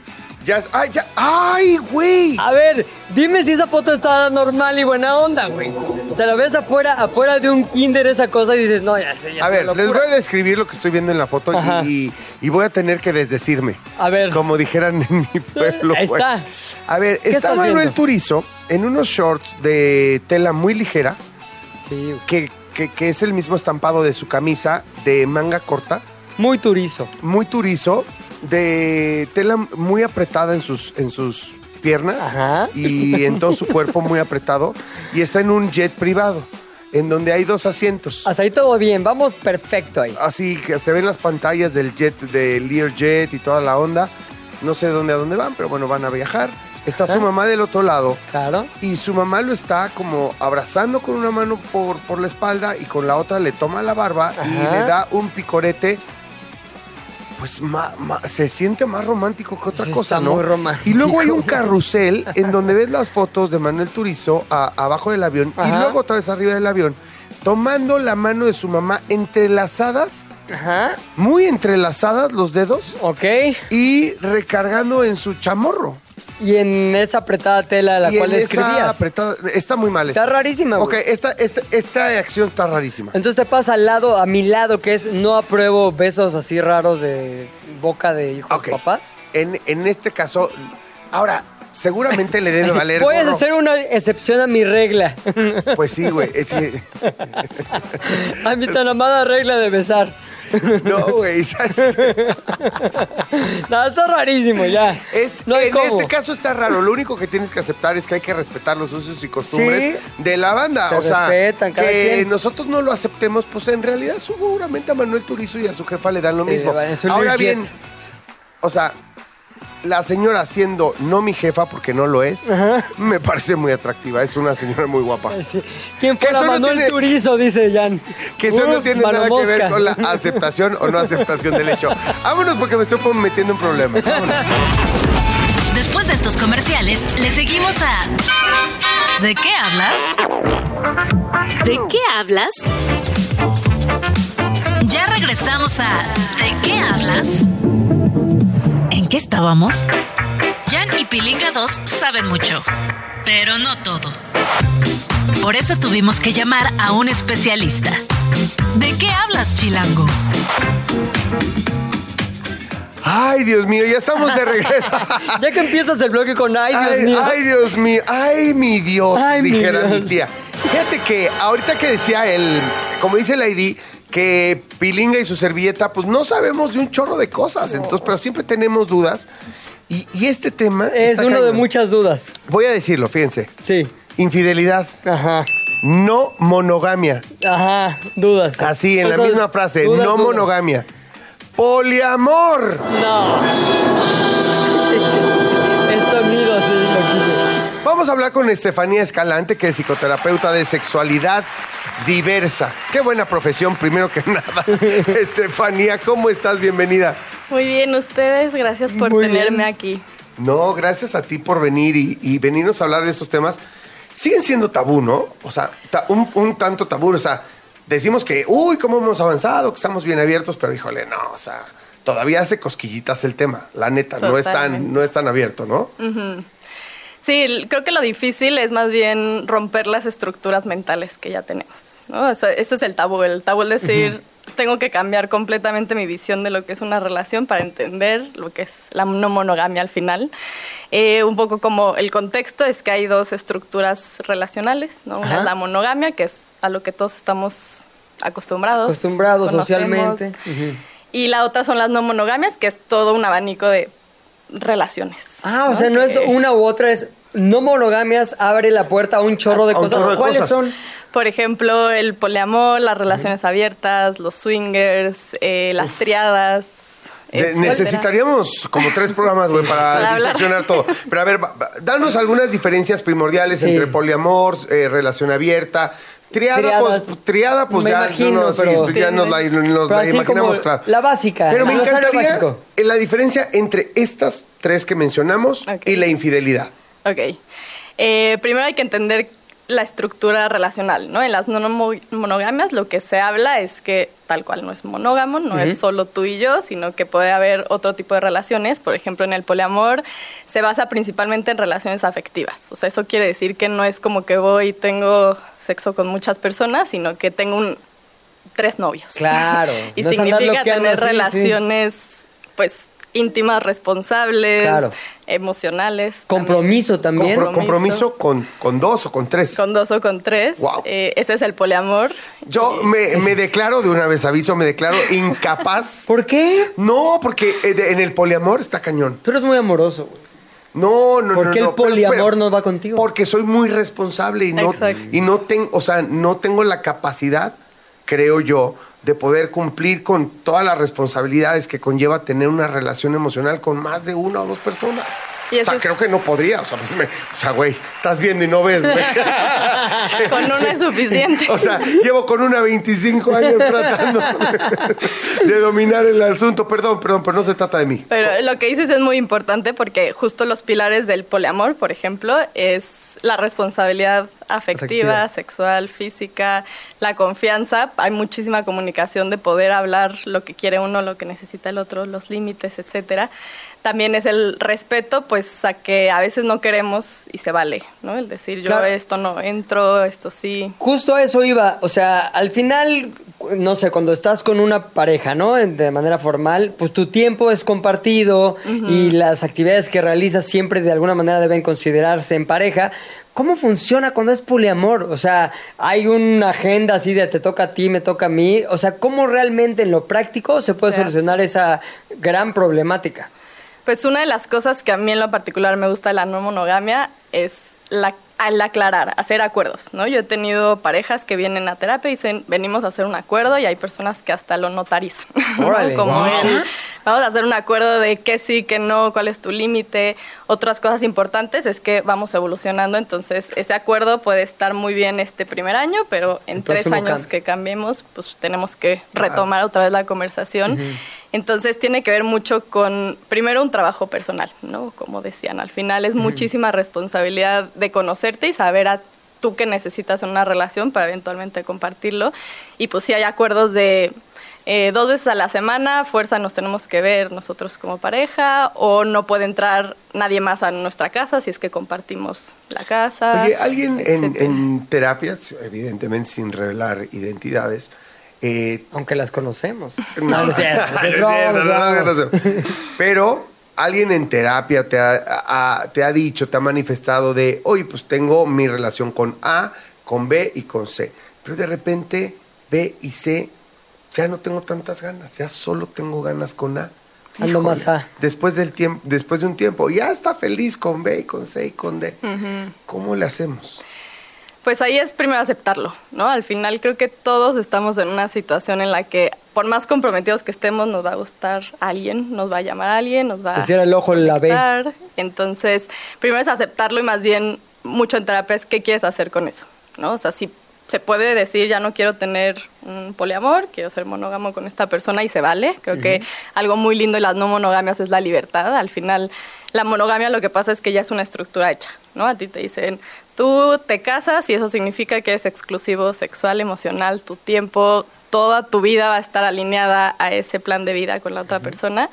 ya, ay, ya. ¡Ay, güey! A ver, dime si esa foto está normal y buena onda, güey. Se la ves afuera, afuera de un kinder esa cosa y dices, no, ya sé, ya A ver, les voy a describir lo que estoy viendo en la foto y, voy a tener que desdecirme. A ver. Como dijeran en mi (laughs) pueblo. Ahí güey. está. A ver, ¿Qué está Manuel viendo? Turizo en unos shorts de tela muy ligera Sí, que, que, que es el mismo estampado de su camisa de manga corta, Muy turizo. muy turizo, de tela muy apretada en sus, en sus piernas Ajá. y en todo su cuerpo muy apretado. Y está en un jet privado, en donde hay dos asientos. Hasta ahí todo bien, vamos perfecto ahí. Así que se ven las pantallas del jet, del Learjet y toda la onda. No sé dónde a dónde van, pero bueno, van a viajar. Está su Ajá. mamá del otro lado Claro. y su mamá lo está como abrazando con una mano por, por la espalda y con la otra le toma la barba y le da un picorete. Pues ma- ma- se siente más romántico que otra Sí, cosa, está ¿no? muy romántico. Y luego hay un carrusel en donde ves las fotos de Manuel Turizo a- abajo del avión y luego otra vez arriba del avión, tomando la mano de su mamá entrelazadas, Ajá. muy entrelazadas los dedos Ok. y recargando en su chamorro. Y en esa apretada tela a la y cual en esa escribías. apretada- está muy mal. Está rarísima, Ok, esta, esta, esta acción está rarísima. Entonces te pasa al lado, a mi lado, que es no apruebo besos así raros de boca de hijos Ok. papás. En, en este caso, ahora, seguramente le debe (laughs) valer. Puedes gorro. hacer una excepción a mi regla. Pues sí, güey. es que- (laughs) a mi tan amada regla de besar. No, güey. (laughs) ¿sabes? No, está rarísimo ya. Es- no hay en cómo. este caso está raro. Lo único que tienes que aceptar es que hay que respetar los usos y costumbres de la banda. Se o sea, respetan, cada que quien. nosotros no lo aceptemos, pues en realidad seguramente a Manuel Turizo y a su jefa le dan lo Sí, mismo. va en su Ahora Learjet. bien, o sea, la señora siendo no mi jefa, porque no lo es, me parece muy atractiva. Es una señora muy guapa. Sí. ¿Quién fuera eso no Manuel tiene- Turizo? Dice Jan. Que eso no tiene nada que ver con la aceptación o no aceptación del hecho. Vámonos porque me estoy metiendo en problemas. Vámonos. Después de estos comerciales, le seguimos a ¿De qué hablas? ¿De qué hablas? Ya regresamos a ¿De qué hablas? ¿En qué estábamos? Jan y Pilinga 2 saben mucho, pero no todo. Por eso tuvimos que llamar a un especialista. ¿De qué hablas, Chilango? Ay, Dios mío, ya estamos de regreso. (laughs) Ya que empiezas el bloque con ay, Dios ay, mío. ay, Dios mío, ay, mi Dios, Ay, mi dijera mi, Dios. tía. Fíjate que ahorita que decía él, como dice la ID, que Pilinga y su servilleta, pues no sabemos de un chorro de cosas, entonces, pero siempre tenemos dudas. Y, y este tema es uno de muchas dudas. Voy a decirlo, fíjense. Sí. Infidelidad, Ajá. no monogamia. Ajá. Dudas. Así, en la misma frase, dudas, no dudas. monogamia. Poliamor. No. (laughs) El sonido. Vamos a hablar con Estefanía Escalante, que es psicoterapeuta de sexualidad diversa. Qué buena profesión, primero que (laughs) nada. (laughs) Estefanía, ¿cómo estás? Bienvenida. Muy bien, ustedes, gracias por Muy tenerme bien. aquí. No, gracias a ti por venir y, y venirnos a hablar de esos temas. Siguen siendo tabú, ¿no? O sea, ta- un, un tanto tabú. O sea, decimos que, uy, cómo hemos avanzado, que estamos bien abiertos, pero híjole, no, o sea, todavía hace cosquillitas el tema. La neta, no es, tan, no es tan abierto, ¿no? Sí, creo que lo difícil es más bien romper las estructuras mentales que ya tenemos. ¿no? O sea, eso es el tabú. El tabú es decir, tengo que cambiar completamente mi visión de lo que es una relación para entender lo que es la no monogamia al final. Eh, un poco como el contexto es que hay dos estructuras relacionales. ¿no? Una Ajá. es la monogamia, que es a lo que todos estamos acostumbrados. Acostumbrados socialmente. Y la otra son las no monogamias, que es todo un abanico de relaciones. Ah, o sea, no es una u otra, es no monogamias, abre la puerta a un chorro de A un cosas. chorro de ¿Cuáles cosas. son? Por ejemplo, el poliamor, las relaciones abiertas, los swingers, eh, las triadas. De- necesitaríamos como tres programas, güey, (laughs) para Para hablar. diseccionar todo. Pero a ver, danos algunas diferencias primordiales Sí. entre poliamor, eh, relación abierta. Triada, Triadas. pues, triada, pues Me ya, imagino, no, pero- pues ya nos la, (laughs) nos Pero la así imaginamos, como claro. la básica, Pero me encantaría la diferencia entre estas tres que mencionamos y la infidelidad. Ok. Eh, primero hay que entender la estructura relacional, ¿no? En las no mo- monogamias lo que se habla es que tal cual no es monógamo, no es solo tú y yo, sino que puede haber otro tipo de relaciones. Por ejemplo, en el poliamor se basa principalmente en relaciones afectivas. O sea, eso quiere decir que no es como que voy y tengo sexo con muchas personas, sino que tengo un tres novios. Claro, (laughs) y no significa tener así, sí. relaciones, pues, íntimas, responsables, Claro. emocionales. Compromiso también. Compro- compromiso con, con dos o con tres. Con dos o con tres. Wow. Eh, ese es el poliamor. Yo me, me declaro, de una vez aviso, me declaro (laughs) incapaz. ¿Por qué? No, porque eh, en el poliamor está cañón. Tú eres muy amoroso, güey. No, no, ¿Por no. qué el no, pero- poliamor pero- no va contigo? Porque soy muy responsable y no, Exacto. y no tengo, o sea, no tengo la capacidad, creo yo, de poder cumplir con todas las responsabilidades que conlleva tener una relación emocional con más de una o dos personas. Y o sea, es- creo que no podría. O sea, me- o sea, güey, estás viendo y no ves, güey. (laughs) Con una es suficiente. O sea, llevo con una 25 años tratando de, de dominar el asunto. Perdón, perdón, pero no se trata de mí. Pero lo que dices es muy importante porque justo los pilares del poliamor, por ejemplo, es la responsabilidad afectiva, Afectiva. sexual, física, la confianza. Hay muchísima comunicación de poder hablar lo que quiere uno, lo que necesita el otro, los límites, etcétera. También es el respeto, pues a que a veces no queremos y se vale, ¿no? El decir yo Claro. esto no entro, esto sí. Justo a eso iba. O sea, al final, no sé, cuando estás con una pareja, ¿no? De manera formal, pues tu tiempo es compartido y las actividades que realizas siempre de alguna manera deben considerarse en pareja. ¿Cómo funciona cuando es poliamor? O sea, hay una agenda así de te toca a ti, me toca a mí. O sea, ¿cómo realmente en lo práctico se puede solucionar esa gran problemática? Pues una de las cosas que a mí en lo particular me gusta de la no monogamia es la, al aclarar, hacer acuerdos, ¿no? Yo he tenido parejas que vienen a terapia y dicen, venimos a hacer un acuerdo y hay personas que hasta lo notarizan. (laughs) Como Wow. el, vamos a hacer un acuerdo de qué sí, qué no, cuál es tu límite. Otras cosas importantes es que vamos evolucionando, entonces ese acuerdo puede estar muy bien este primer año, pero en El tres años cambio. que cambiemos, pues tenemos que retomar otra vez la conversación. Entonces tiene que ver mucho con, primero, un trabajo personal, ¿no? Como decían, al final es muchísima responsabilidad de conocerte y saber a tú qué necesitas en una relación para eventualmente compartirlo. Y pues si hay acuerdos de eh, dos veces a la semana, fuerza nos tenemos que ver nosotros como pareja, o no puede entrar nadie más a nuestra casa si es que compartimos la casa. Oye, alguien en, en terapias, evidentemente sin revelar identidades, eh, Aunque las conocemos. (laughs) No, no no. Pero alguien en terapia te ha, te ha dicho, te ha manifestado de, oye, pues tengo mi relación con A, con B y con C. Pero de repente B y C ya no tengo tantas ganas, ya solo tengo ganas con A. Ando más A. Después del tiempo, después de un tiempo, ya está feliz con B y con C y con D. ¿Cómo le hacemos? Pues ahí es primero aceptarlo, ¿no? Al final creo que todos estamos en una situación en la que por más comprometidos que estemos nos va a gustar alguien, nos va a llamar a alguien, nos va Te a cierra el ojo la B. Entonces, primero es aceptarlo y más bien mucho en terapia es qué quieres hacer con eso, ¿no? O sea, si se puede decir ya no quiero tener un poliamor, quiero ser monógamo con esta persona y se vale. Creo que algo muy lindo de las no monogamias es la libertad. Al final, la monogamia lo que pasa es que ya es una estructura hecha, ¿no? A ti te dicen, tú te casas y eso significa que es exclusivo sexual, emocional, tu tiempo, toda tu vida va a estar alineada a ese plan de vida con la otra persona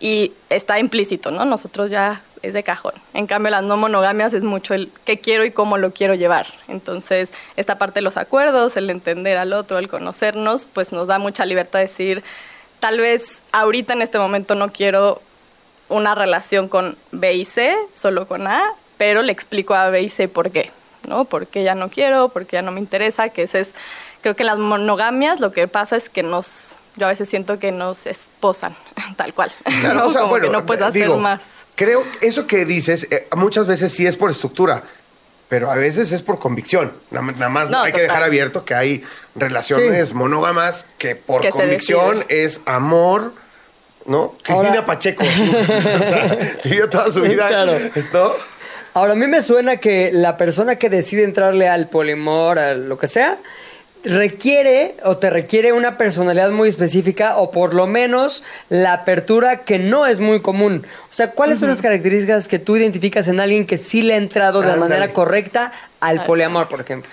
y está implícito, ¿no? Nosotros ya es de cajón. En cambio, las no monogamias es mucho el qué quiero y cómo lo quiero llevar. Entonces, esta parte de los acuerdos, el entender al otro, el conocernos, pues nos da mucha libertad de decir, tal vez ahorita en este momento no quiero una relación con B y C, solo con A, pero le explico a B y C por qué, ¿no? Por qué ya no quiero, por qué ya no me interesa, que ese es, creo que en las monogamias lo que pasa es que nos, yo a veces siento que nos esposan, (laughs) tal cual, Claro, ¿no? o sea, Como bueno, que no puedes hacer digo, más. Creo que eso que dices, eh, muchas veces sí es por estructura, pero a veces es por convicción. Nada, más- nada más No, hay que dejar abierto que hay relaciones Sí. monógamas que por Que convicción es amor, ¿no? Ahora- Cristina Pacheco, (laughs) o sea, vivió toda su vida (laughs) Claro. esto. Ahora, a mí me suena que la persona que decide entrarle al polimor, a lo que sea, requiere o te requiere una personalidad muy específica o por lo menos la apertura que no es muy común. O sea, ¿cuáles son las características que tú identificas en alguien que sí le ha entrado de manera correcta al poliamor, por ejemplo?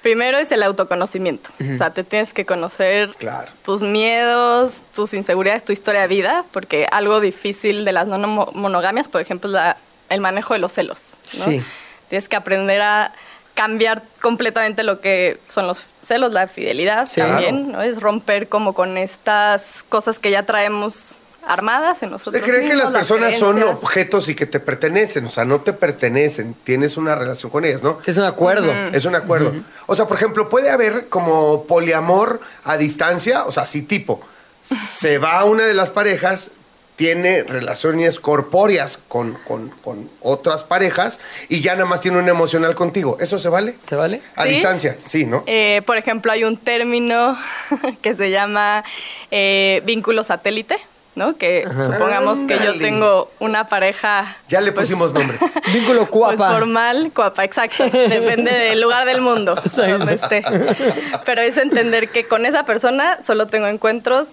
Primero es el autoconocimiento. O sea, te tienes que conocer Claro. tus miedos, tus inseguridades, tu historia de vida, porque algo difícil de las no mo- monogamias, por ejemplo, es la- el manejo de los celos. ¿no? Sí. Tienes que aprender a cambiar completamente lo que son los celos, la fidelidad Sí. también, ¿no? Es romper como con estas cosas que ya traemos armadas en nosotros Se cree que las mismos, personas son objetos y que te pertenecen, o sea, no te pertenecen, tienes una relación con ellas, ¿no? Es un acuerdo. Es un acuerdo. O sea, por ejemplo, puede haber como poliamor a distancia, o sea, sí tipo. Se va una de las parejas, tiene relaciones corpóreas con, con- con otras parejas y ya nada más tiene un emocional contigo. ¿Eso se vale? ¿Se vale? A Sí. distancia, sí, ¿no? Eh, por ejemplo, hay un término (laughs) que se llama eh, vínculo satélite, ¿no? Que supongamos que yo tengo una pareja. Ya le pues, pusimos nombre. (laughs) Vínculo Pues cuapa. formal, cuapa, exacto. Depende del lugar del mundo (laughs) donde esté. Pero es entender que con esa persona solo tengo encuentros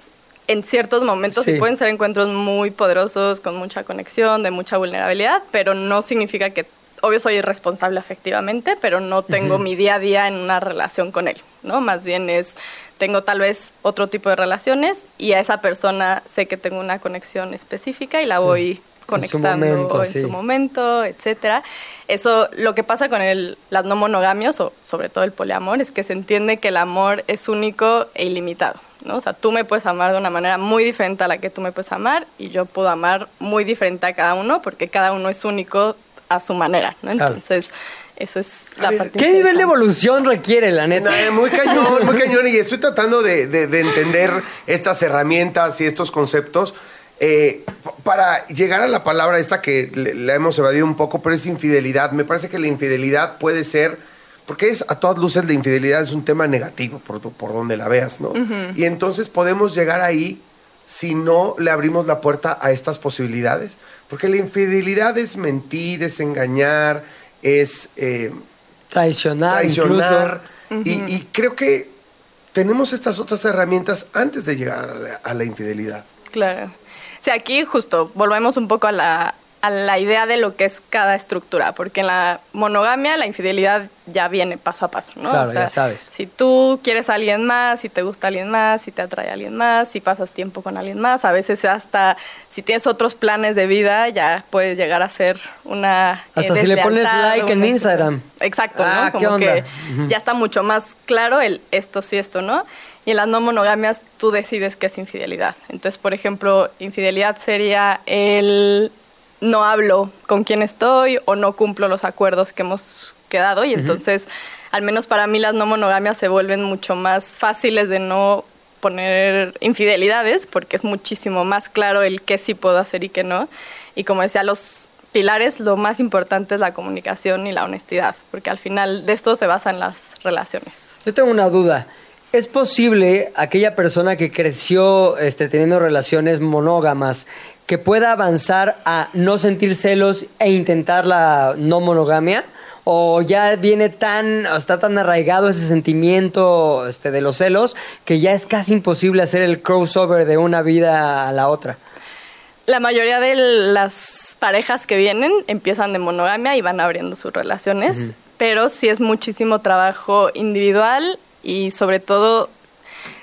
en ciertos momentos Sí. pueden ser encuentros muy poderosos, con mucha conexión, de mucha vulnerabilidad, pero no significa que, obvio soy responsable afectivamente, pero no tengo mi día a día en una relación con él, ¿no? Más bien es, tengo tal vez otro tipo de relaciones y a esa persona sé que tengo una conexión específica y la voy conectando momento, en sí. su momento, etcétera. Eso, lo que pasa con el, las no monogamias, o sobre todo el poliamor, es que se entiende que el amor es único e ilimitado, ¿no? O sea, tú me puedes amar de una manera muy diferente a la que tú me puedes amar, y yo puedo amar muy diferente a cada uno, porque cada uno es único a su manera, ¿no? Claro. Entonces, eso es la ver, parte ¿Qué nivel de evolución requiere, la neta? Nah, muy (laughs) cañón, muy cañón. Y estoy tratando de, de- de entender estas herramientas y estos conceptos eh, para llegar a la palabra esta que le- la hemos evadido un poco, pero es infidelidad. Me parece que la infidelidad puede ser, porque es a todas luces la infidelidad es un tema negativo por, por donde la veas, ¿no? Y entonces podemos llegar ahí si no le abrimos la puerta a estas posibilidades. Porque la infidelidad es mentir, es engañar, es... eh, Traicionar, traicionar. y, y creo que tenemos estas otras herramientas antes de llegar a la, a la infidelidad. Claro. O sea, aquí justo volvemos un poco a la, a la idea de lo que es cada estructura, porque en la monogamia la infidelidad ya viene paso a paso, ¿no? Claro, O sea, ya sabes. Si tú quieres a alguien más, si te gusta alguien más, si te atrae a alguien más, si pasas tiempo con alguien más, a veces hasta si tienes otros planes de vida, ya puedes llegar a ser una... eh, Hasta si le pones like en Instagram. Exacto, ¿no? Ah, ¿qué Como onda? que ya está mucho más claro el esto sí, esto no. Y en las no monogamias tú decides qué es infidelidad. Entonces, por ejemplo, infidelidad sería el no hablo con quién estoy o no cumplo los acuerdos que hemos quedado. Y entonces, al menos para mí las no monogamias se vuelven mucho más fáciles de no poner infidelidades porque es muchísimo más claro el qué sí puedo hacer y qué no. Y como decía, los pilares, lo más importante es la comunicación y la honestidad, porque al final de esto se basan las relaciones. Yo tengo una duda. ¿Es posible aquella persona que creció este, teniendo relaciones monógamas que pueda avanzar a no sentir celos e intentar la no monogamia? ¿O ya viene tan, está tan arraigado ese sentimiento este, de los celos que ya es casi imposible hacer el crossover de una vida a la otra? La mayoría de las parejas que vienen empiezan de monogamia y van abriendo sus relaciones, pero sí es muchísimo trabajo individual y sobre todo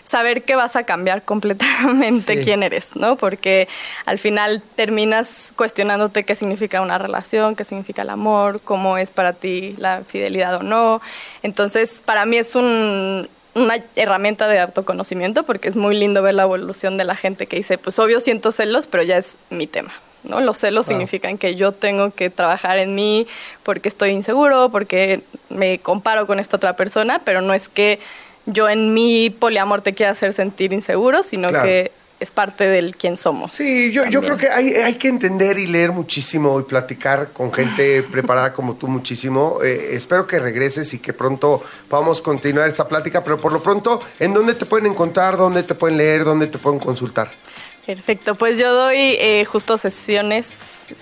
saber que vas a cambiar completamente Sí. quién eres, ¿no? Porque al final terminas cuestionándote qué significa una relación, qué significa el amor, cómo es para ti la fidelidad o no. Entonces, para mí es un- una herramienta de autoconocimiento porque es muy lindo ver la evolución de la gente que dice, pues obvio siento celos, pero ya es mi tema. ¿No? Los celos significan que yo tengo que trabajar en mí porque estoy inseguro, porque me comparo con esta otra persona, pero no es que yo en mi poliamor te quiera hacer sentir inseguro, sino Claro. que es parte del quién somos. Sí, yo, yo creo que hay, hay que entender y leer muchísimo y platicar con gente (laughs) preparada como tú muchísimo. Eh, espero que regreses y que pronto podamos continuar esta plática, pero por lo pronto, ¿en dónde te pueden encontrar? ¿Dónde te pueden leer? ¿Dónde te pueden consultar? Perfecto, pues yo doy eh, justo sesiones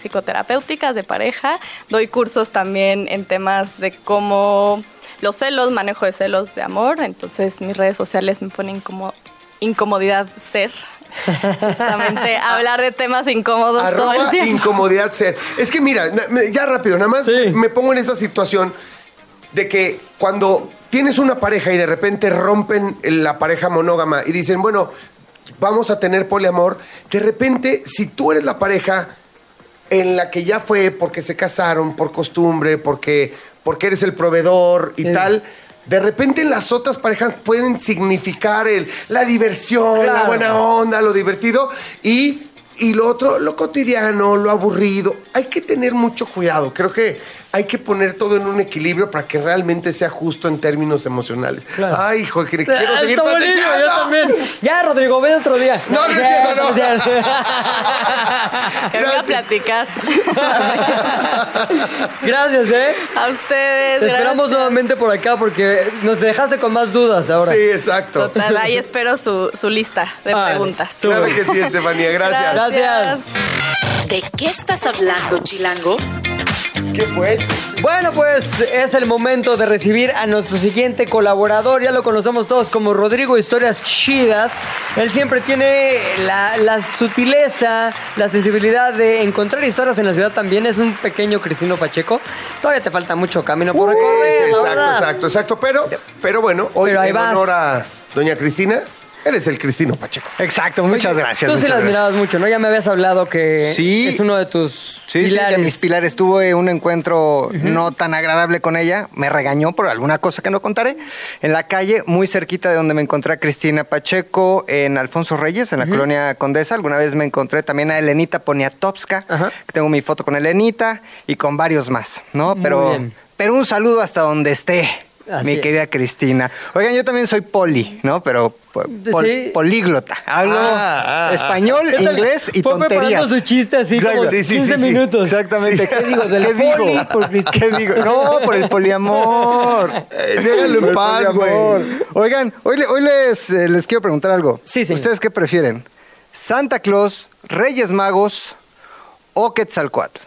psicoterapéuticas de pareja, doy cursos también en temas de cómo los celos, manejo de celos de amor, entonces mis redes sociales me ponen como incomodidad ser, (laughs) justamente hablar de temas incómodos todo el Arroba tiempo. incomodidad ser. Es que mira, ya rápido, nada más Sí. me pongo en esa situación de que cuando tienes una pareja y de repente rompen la pareja monógama y dicen, bueno, vamos a tener poliamor, de repente, si tú eres la pareja en la que ya fue porque se casaron, por costumbre, porque, porque eres el proveedor y Sí. tal, de repente las otras parejas pueden significar el, la diversión, la buena onda, lo divertido y, y lo otro, lo cotidiano, lo aburrido. Hay que tener mucho cuidado. Creo que hay que poner todo en un equilibrio para que realmente sea justo en términos emocionales. Claro. Ay, hijo, que quiero Ah, seguir está bonito, yo también. Ya, Rodrigo, ven otro día. No, no no. cierto. Que venga a platicar. (laughs) Gracias, ¿eh? a ustedes. Te esperamos gracias. nuevamente por acá porque nos dejaste con más dudas ahora. Sí, exacto. Total, ahí espero su, su lista de Vale. preguntas. Claro que sí, Estefanía, gracias. Gracias. ¿De qué estás hablando, Chilango? ¿Qué fue? Bueno, pues es el momento de recibir a nuestro siguiente colaborador. Ya lo conocemos todos como Rodrigo Historias Chidas. Él siempre tiene la, la sutileza, la sensibilidad de encontrar historias en la ciudad también. Es un pequeño Cristino Pacheco. Todavía te falta mucho camino por recorrer. Sí, exacto, exacto, exacto. Pero, pero bueno, hoy Pero en vas. honor a doña Cristina, eres el Cristino Pacheco. Exacto, muchas Oye, gracias. Tú sí muchas la gracias. admirabas mucho, ¿no? Ya me habías hablado que Sí. es uno de tus Sí, sí, pilares. de mis pilares. Tuve un encuentro no tan agradable con ella. Me regañó por alguna cosa que no contaré. En la calle, muy cerquita de donde me encontré a Cristina Pacheco, en Alfonso Reyes, en la colonia Condesa. Alguna vez me encontré también a Elenita Poniatowska, Ajá. que tengo mi foto con Elenita, y con varios más, ¿no? Muy Pero, bien. pero un saludo hasta donde esté. Así mi es. querida Cristina. Oigan, yo también soy poli, ¿no? Pero pol- Sí. políglota. Hablo Ah, ah, español, ¿Qué tal? inglés y Fue tonterías. preparando su chiste así Exacto. como Sí, sí, 15 sí, sí. minutos. Exactamente. ¿Qué digo? ¿Del ¿Qué poli digo? por Cristina? ¿Qué digo? No, por el poliamor. (laughs) Eh, déjalo en paz, güey. Oigan, hoy, le- hoy les, eh, les quiero preguntar algo. Sí, señor. ¿Ustedes qué prefieren? ¿Santa Claus, Reyes Magos o Quetzalcoatl?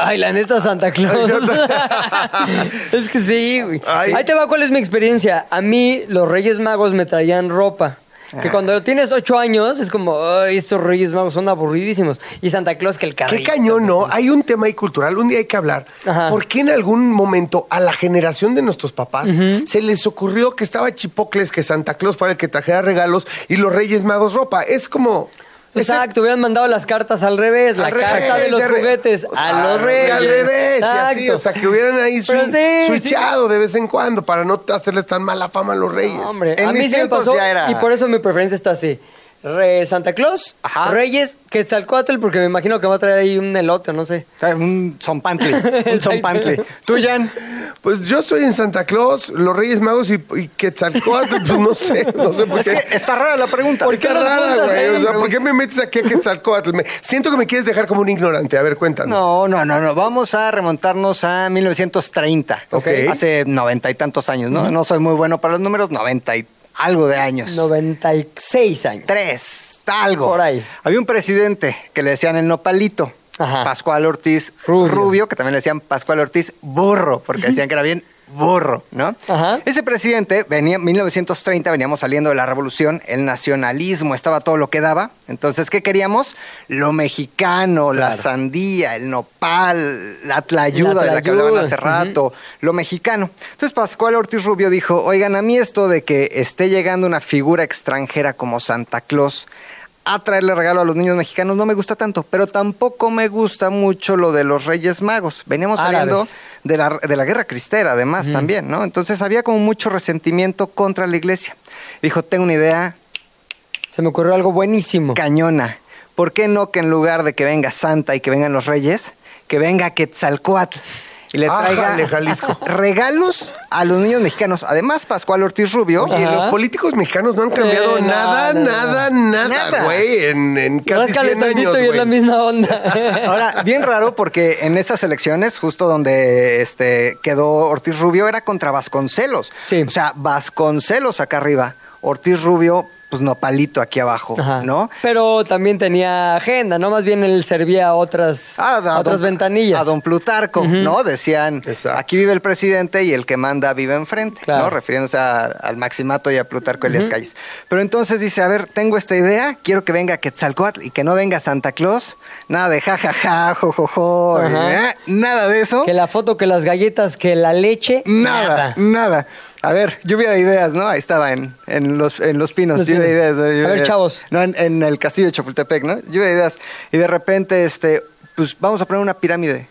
Ay, la neta Santa Claus. (laughs) es que sí, güey. Ay. Ahí te va cuál es mi experiencia. A mí los Reyes Magos me traían ropa. Ah. Que cuando tienes ocho años es como, ay, estos Reyes Magos son aburridísimos. Y Santa Claus que el carrito. Qué cañón, ¿no? Hay un tema ahí cultural, un día hay que hablar. Ajá. ¿Por qué en algún momento a la generación de nuestros papás se les ocurrió que estaba Chipocles, que Santa Claus fuera el que trajera regalos y los Reyes Magos ropa? Es como... ese- Exacto, hubieran mandado las cartas al revés, la al carta revés, de los juguetes a Ah, los reyes. Al revés, y así, o sea, que hubieran ahí sí, switchado de vez en cuando para no hacerles tan mala fama a los reyes. No, hombre, En a mí sí me pasó ya era- y por eso mi preferencia está así. Re- Santa Claus, Ajá. Reyes, Quetzalcóatl, porque me imagino que va a traer ahí un elote, no sé. Un zompantli. (laughs) Un Exacto. zompantli. ¿Tú, Jan? Pues yo soy en Santa Claus, los Reyes Magos y, y Quetzalcóatl, pues no sé, no sé por Es qué. que está rara la pregunta. ¿Por qué Está rara, güey. O sea, ¿por qué me metes aquí a Quetzalcóatl? Me- siento que me quieres dejar como un ignorante. A ver, cuéntanos. No, no, no, no. Vamos a remontarnos a 1930. Ok. Hace noventa y tantos años, ¿no? No soy muy bueno para los números, noventa y algo de años. 96 años. Tres, algo. Por ahí. Había un presidente que le decían el nopalito. Ajá. Pascual Ortiz Rubio. Rubio. que también le decían Pascual Ortiz burro, porque decían que era bien burro, ¿no? Ajá. Ese presidente venía en 1930, veníamos saliendo de la revolución, el nacionalismo estaba todo lo que daba. Entonces, ¿qué queríamos? Lo mexicano, la sandía, el nopal, la tlayuda La de la que hablaban hace rato, lo mexicano. Entonces Pascual Ortiz Rubio dijo, oigan, a mí esto de que esté llegando una figura extranjera como Santa Claus a traerle regalo a los niños mexicanos no me gusta tanto, pero tampoco me gusta mucho lo de los Reyes Magos. Veníamos saliendo Árabes. de la, de la guerra cristera, además, también, ¿no? Entonces había como mucho resentimiento contra la iglesia. Dijo, tengo una idea Se me ocurrió algo buenísimo. cañona. ¿Por qué no que en lugar de que venga Santa y que vengan los Reyes, que venga Quetzalcoatl y le traiga Ájale, Jalisco. (laughs) regalos a los niños mexicanos? Además, Pascual Ortiz Rubio. Oye, Ajá. los políticos mexicanos no han cambiado Eh, no, nada, no, no. nada, nada, Nada. güey, en, en casi Ráscale 100 años, tantito y es güey. la misma onda. (laughs) Ahora, bien raro porque en esas elecciones, justo donde este, quedó Ortiz Rubio, era contra Vasconcelos. Sí. O sea, Vasconcelos acá arriba, Ortiz Rubio, pues nopalito aquí abajo, Ajá. ¿no? Pero también tenía agenda, ¿no? Más bien él servía a otras, Ah, a otras don- ventanillas. A don Plutarco, ¿no? Decían, Exacto. aquí vive el presidente y el que manda vive enfrente, Claro. ¿no? Refiriéndose a- al Maximato y a Plutarco Elias Calles. Pero entonces dice, a ver, tengo esta idea, quiero que venga Quetzalcoatl y que no venga Santa Claus. Nada de jajaja, jojojo. ¿eh? nada de eso. Que la foto, que las galletas, que la leche. Nada, nada. A ver, lluvia de ideas, ¿no? Ahí estaba en, en, los, en Los Pinos, Los lluvia de ideas. A ver, chavos. No, en, en el castillo de Chapultepec, ¿no? Lluvia de ideas. Y de repente, este, pues vamos a poner una pirámide.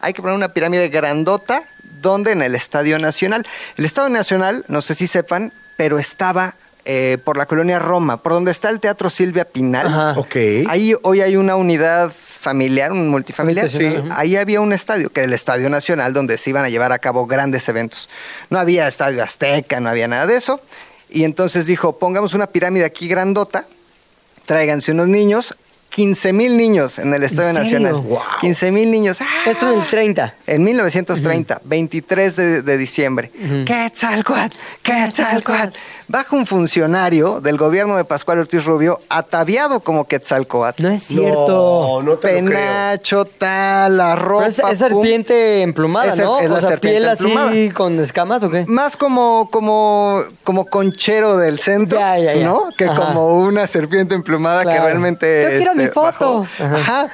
Hay que poner una pirámide grandota, donde en el Estadio Nacional. El Estadio Nacional, no sé si sepan, pero estaba eh, por la colonia Roma, por donde está el Teatro Silvia Pinal. Ajá. Ok. Ahí hoy hay una unidad familiar, un multifamiliar. Ajá. Ahí había un estadio, que era el Estadio Nacional, donde se iban a llevar a cabo grandes eventos. No había estadio Azteca, no había nada de eso. Y entonces dijo, pongamos una pirámide aquí grandota, tráiganse unos niños, 15 mil niños en el Estadio? Nacional. Wow. 15 mil niños. ¡Ah! Esto en el 30. En 1930, 23 de, de diciembre. Quetzalcoatl, Quetzalcoatl. Baja un funcionario del gobierno de Pascual Ortiz Rubio ataviado como Quetzalcoatl. No es cierto. No, no te lo creo. Penacho, tal, la ropa. Pero es, es pum. serpiente emplumada, Es ¿no? es la o sea, piel así con escamas o qué? Más como, como, como conchero del centro, Ya, ya, ya. ¿no? Que Ajá. como una serpiente emplumada que realmente... Yo quiero mi este, foto. bajó. Ajá. Ajá.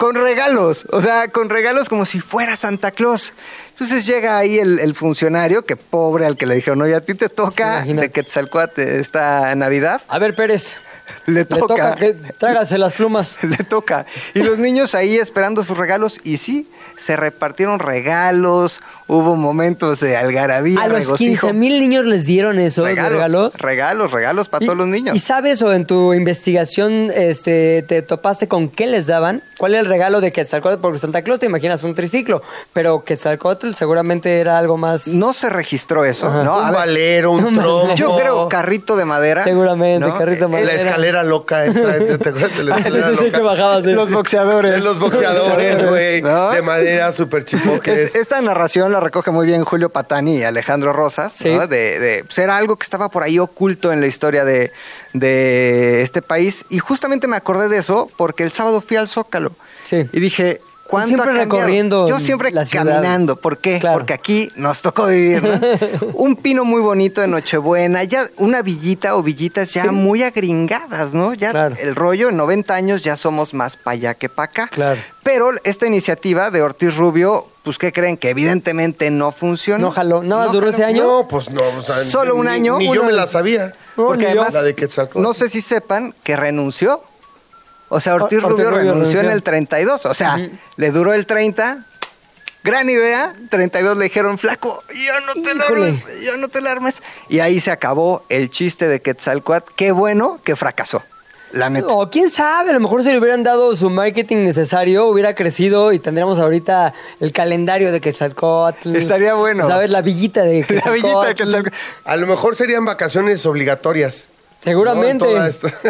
Con regalos, o sea, con regalos como si fuera Santa Claus. Entonces llega ahí el, el funcionario, que pobre al que le dijeron, oye, a ti te toca de Quetzalcoatl esta Navidad. A ver, Pérez. Le (laughs) Le toca. toca que trágase las plumas. (laughs) Le toca. Y los niños ahí esperando sus regalos. Y sí, se repartieron regalos, hubo momentos de algarabía, A los regocijo. 15 mil niños les dieron eso de regalos. Regalos, regalos para todos los niños. ¿Y sabes o en tu investigación este, te topaste con qué les daban? ¿Cuál era el regalo de Quetzalcóatl? Porque Santa Claus te imaginas un triciclo, pero Quetzalcóatl seguramente era algo más... No se registró eso, ¿no? A Un ver, valero, un (laughs) trompo. yo creo carrito de madera. Seguramente, ¿no? carrito de Eh, La madera. escalera loca esa, ¿te acuerdas de la (laughs) Ah, sí, escalera loca? Los boxeadores. Los boxeadores, güey. ¿No? De madera, súper chipoques. Es- esta narración la recoge muy bien Julio Patani y Alejandro Rosas, Sí. ¿no? de, de- pues era algo que estaba por ahí oculto en la historia de, de este país. Y justamente me acordé de eso porque el sábado fui al Zócalo. Sí. Y dije, ¿cuánto siempre ha recorriendo Yo siempre la caminando. ¿Por qué? Claro. Porque aquí nos tocó vivir, ¿no? (laughs) Un pino muy bonito de Nochebuena, ya una villita o villitas ya Sí. muy agringadas, ¿no? Ya Claro. el rollo, en 90 años ya somos más para allá que para acá. Claro. Pero esta iniciativa de Ortiz Rubio, pues ¿qué creen? Que evidentemente no funcionó. No jaló. ¿Nada más duró jaló. ese año? No, pues no. o sea, Solo un ni- año, Ni, yo me la sabía. No, Porque además, La de Quetzalcóatl. no sé si sepan que renunció. O sea, Ortiz, Ortiz Rubio, Rubio renunció, en el 32. O sea, le duró el 30. Gran idea. 32 le dijeron, flaco, ya no te la Híjole. armes, ya no te la armes. Y ahí se acabó el chiste de Quetzalcoatl. Qué bueno que fracasó. La neta. O quién sabe, a lo mejor si le hubieran dado su marketing necesario, hubiera crecido y tendríamos ahorita el calendario de Quetzalcóatl. Estaría bueno. ¿Sabes? La villita de (laughs) La Quetzalcóatl. villita de Quetzalcoatl. A lo mejor serían vacaciones obligatorias. Seguramente.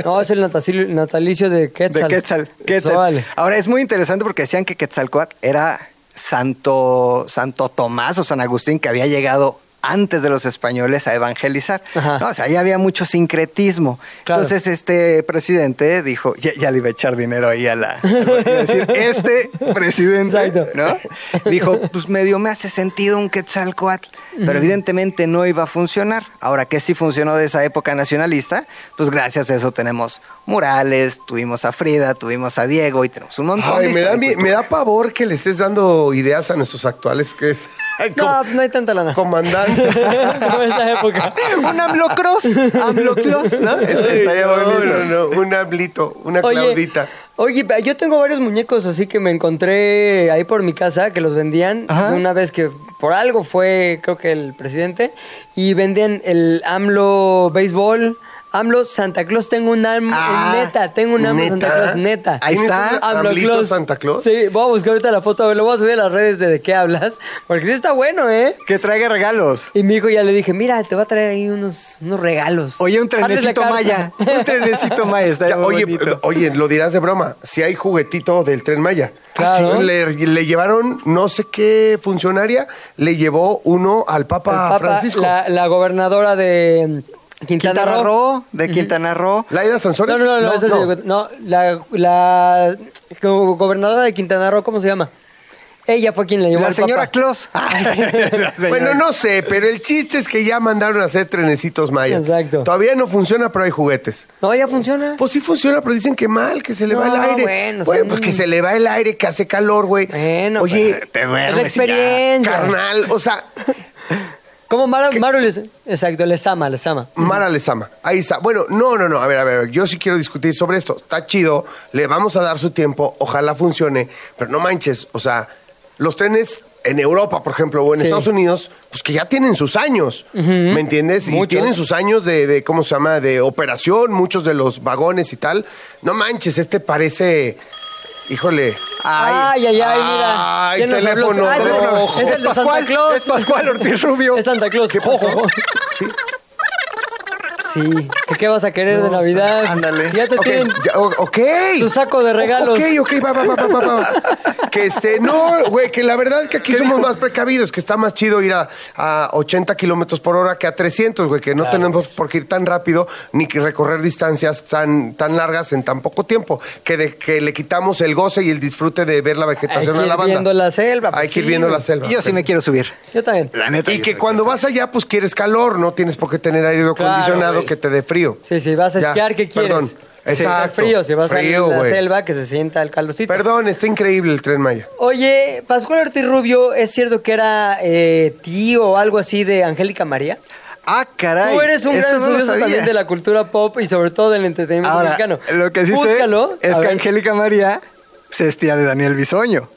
No, (laughs) es el natalicio, de Quetzal. De Quetzal. Quetzal. vale. Ahora es muy interesante porque decían que Quetzalcoatl era Santo, Santo Tomás o San Agustín que había llegado antes de los españoles a evangelizar. No, o sea, ahí había mucho sincretismo. Claro. Entonces este presidente dijo, ya, ya le iba a echar dinero ahí a la... (laughs) iba a decir, este presidente, Exacto. ¿no? Dijo, pues medio me hace sentido un Quetzalcoatl, pero evidentemente no iba a funcionar. Ahora, que sí funcionó de esa época nacionalista? Pues gracias a eso tenemos murales, tuvimos a Frida, tuvimos a Diego y tenemos un montón Ay, de me da, me da pavor que le estés dando ideas a nuestros actuales que es No, no hay tanta lana. comandante. (laughs) Como en esa época. Un AMLO-cross, AMLO-cross, ¿no? Esto Ay, estaría no, bonito. no, no, un hablito, una Oye, Claudita. Oye, yo tengo varios muñecos así que me encontré ahí por mi casa que los vendían Ajá. una vez que por algo fue creo que el presidente y vendían el AMLO béisbol, AMLO Santa Claus, tengo un AMLO Ah, neta, tengo un AMLO ¿neta? Santa Claus neta. Ahí está. ¿Tienes un AMLito Santa Claus? Sí, voy a buscar ahorita la foto, lo voy a subir a las redes de, de qué hablas, porque sí está bueno, ¿eh? Que traiga regalos. Y mi hijo ya le dije, mira, te va a traer ahí unos, unos regalos. Oye, un (laughs) trenecito maya. Un trenecito maya. estaría Ya, muy oye, bonito. oye, lo dirás de broma. Si hay juguetito del tren Maya. Claro. Ah, sí, Le, le llevaron, no sé qué funcionaria, le llevó uno al Papa, Francisco. La, la gobernadora de Quintana, Quintana Roo. Roo, de Quintana Roo. Laida Sansores. No, no, no, no, esa sí, no, la, la go- gobernadora de Quintana Roo, ¿cómo se llama? Ella fue quien le llevó La al señora. Claus. La señora- (laughs) Bueno, no sé, pero el chiste es que ya mandaron a hacer trenecitos Maya. Exacto. Todavía no funciona, pero hay juguetes. No, ya funciona. Pues sí funciona, pero dicen que mal, que se le va No, el aire. bueno, Bueno, pues que se le va el aire, que hace calor, güey. Bueno, Oye, pues, te es duermes la y ya. experiencia. carnal, o sea, (laughs) ¿Cómo Maru, Maru les, exacto, les ama, les ama. Mara les ama. Ahí está. Bueno, no, no, no. A ver, a ver, a ver. Yo sí quiero discutir sobre esto. Está chido. Le vamos a dar su tiempo. Ojalá funcione. Pero no manches. O sea, los trenes en Europa, por ejemplo, o en Sí. Estados Unidos, pues que ya tienen sus años, ¿me entiendes? Y tienen sus años de, de, ¿cómo se llama?, de operación, muchos de los vagones y tal. No manches, este parece, híjole, Ay, ay, ay, mira. Ay, teléfono Ah, es el- rojo. Es el de Santa Pascual, Claus. es Pascual Ortiz Rubio. Es Santa Claus. ¿Qué pasó? (laughs) Sí. Sí. ¿De ¿Qué vas a querer de Navidad? ándale. Ya te Ok, tienen ya, ok. tu saco de regalos. Ok, ok, va, va, va, va, va, va. Que este, no, güey, que la verdad que aquí somos más precavidos, que está más chido ir a, a 80 kilómetros por hora que a 300, güey, que no tenemos por qué ir tan rápido ni que recorrer distancias tan, tan largas en tan poco tiempo, que, de, que le quitamos el goce y el disfrute de ver la Hay vegetación que a ir la banda. viendo la selva. pues Hay que ir sí, viendo güey. la selva. Yo sí me quiero subir. Yo también. La neta. Y que cuando vas allá, pues quieres calor, no tienes por qué tener aire acondicionado güey. Que te dé frío. Sí, sí, vas a Ya, esquiar, ¿qué quieres? perdón. Exacto. está frío, si vas Frío, a la selva, que se sienta el calorcito. Perdón, está increíble el tren Maya. Oye, Pascual Ortiz Rubio, ¿es cierto que era eh, tío o algo así de Angélica María? Ah, caray. Tú eres un gran estudioso también de la cultura pop y sobre todo del entretenimiento Ahora, mexicano. lo que sí Búscalo. sé es que. Angélica María se es tía de Daniel Bisoño.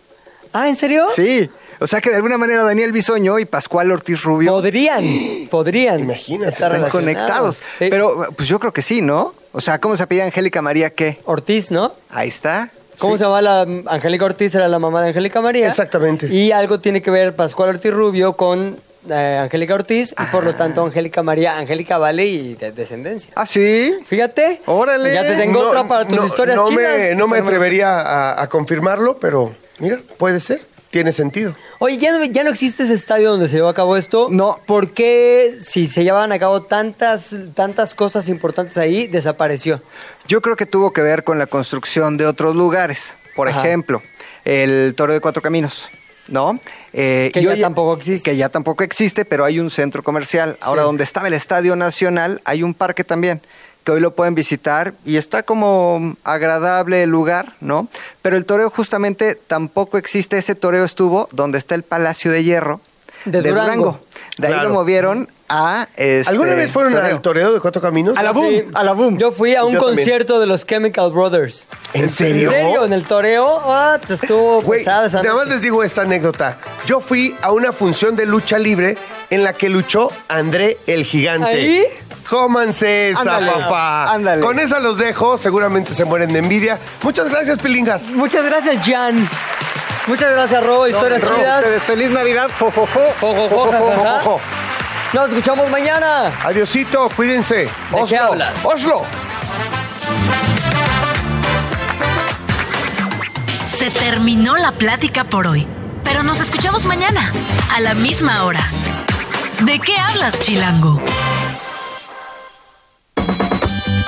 Ah, ¿en serio? Sí. O sea que de alguna manera Daniel Bisoño y Pascual Ortiz Rubio Podrían, podrían. Imagínate, estar conectados. Sí. Pero pues yo creo que sí, ¿no? O sea, ¿cómo se apellida Angélica María qué? Ortiz, ¿no? Ahí está. ¿Cómo Sí. se llama la Angélica Ortiz? Era la mamá de Angélica María. Exactamente. Y algo tiene que ver Pascual Ortiz Rubio con eh, Angélica Ortiz y por lo tanto Angélica María, Angélica Vale y de descendencia. Ah, sí. Fíjate. Órale. Ya te tengo No, otra para tus no, historias no chinas. Me, no me atrevería a, a confirmarlo, pero mira, puede ser. Tiene sentido. Oye, ¿ya no, ya no existe ese estadio donde se llevó a cabo esto. No. ¿Por qué, si se llevaban a cabo tantas, tantas cosas importantes ahí, desapareció? Yo creo que tuvo que ver con la construcción de otros lugares. Por Ajá. ejemplo, el Toro de Cuatro Caminos. ¿No? Eh, Que ya tampoco existe. Que ya tampoco existe, pero hay un centro comercial. Ahora, Sí. donde estaba el Estadio Nacional, hay un parque también, que hoy lo pueden visitar y está como agradable el lugar, ¿no? Pero el toreo justamente tampoco existe. Ese toreo estuvo donde está el Palacio de Hierro De Durango. De ahí lo movieron a... este, ¿Alguna vez fueron toreo. al toreo de Cuatro Caminos? A la boom, Sí. a la boom. Yo fui a un Yo también. concierto de los Chemical Brothers. ¿En ¿En serio? serio? ¿En el toreo? Ah, te estuvo esa nada más les digo esta anécdota. Yo fui a una función de lucha libre en la que luchó André el Gigante. ¿Ahí? Cómanse esa, Ándale, papá. ándale. Con esa los dejo. Seguramente se mueren de envidia. Muchas gracias, Pilingas. Muchas gracias, Jan. Muchas gracias, Ro. Historias Ro, chidas. ustedes, feliz Navidad. Jo. Nos escuchamos mañana. Adiosito, cuídense. qué Oslo. hablas? Oslo. Se terminó la plática por hoy, pero nos escuchamos mañana, a la misma hora. ¿De qué hablas, Chilango?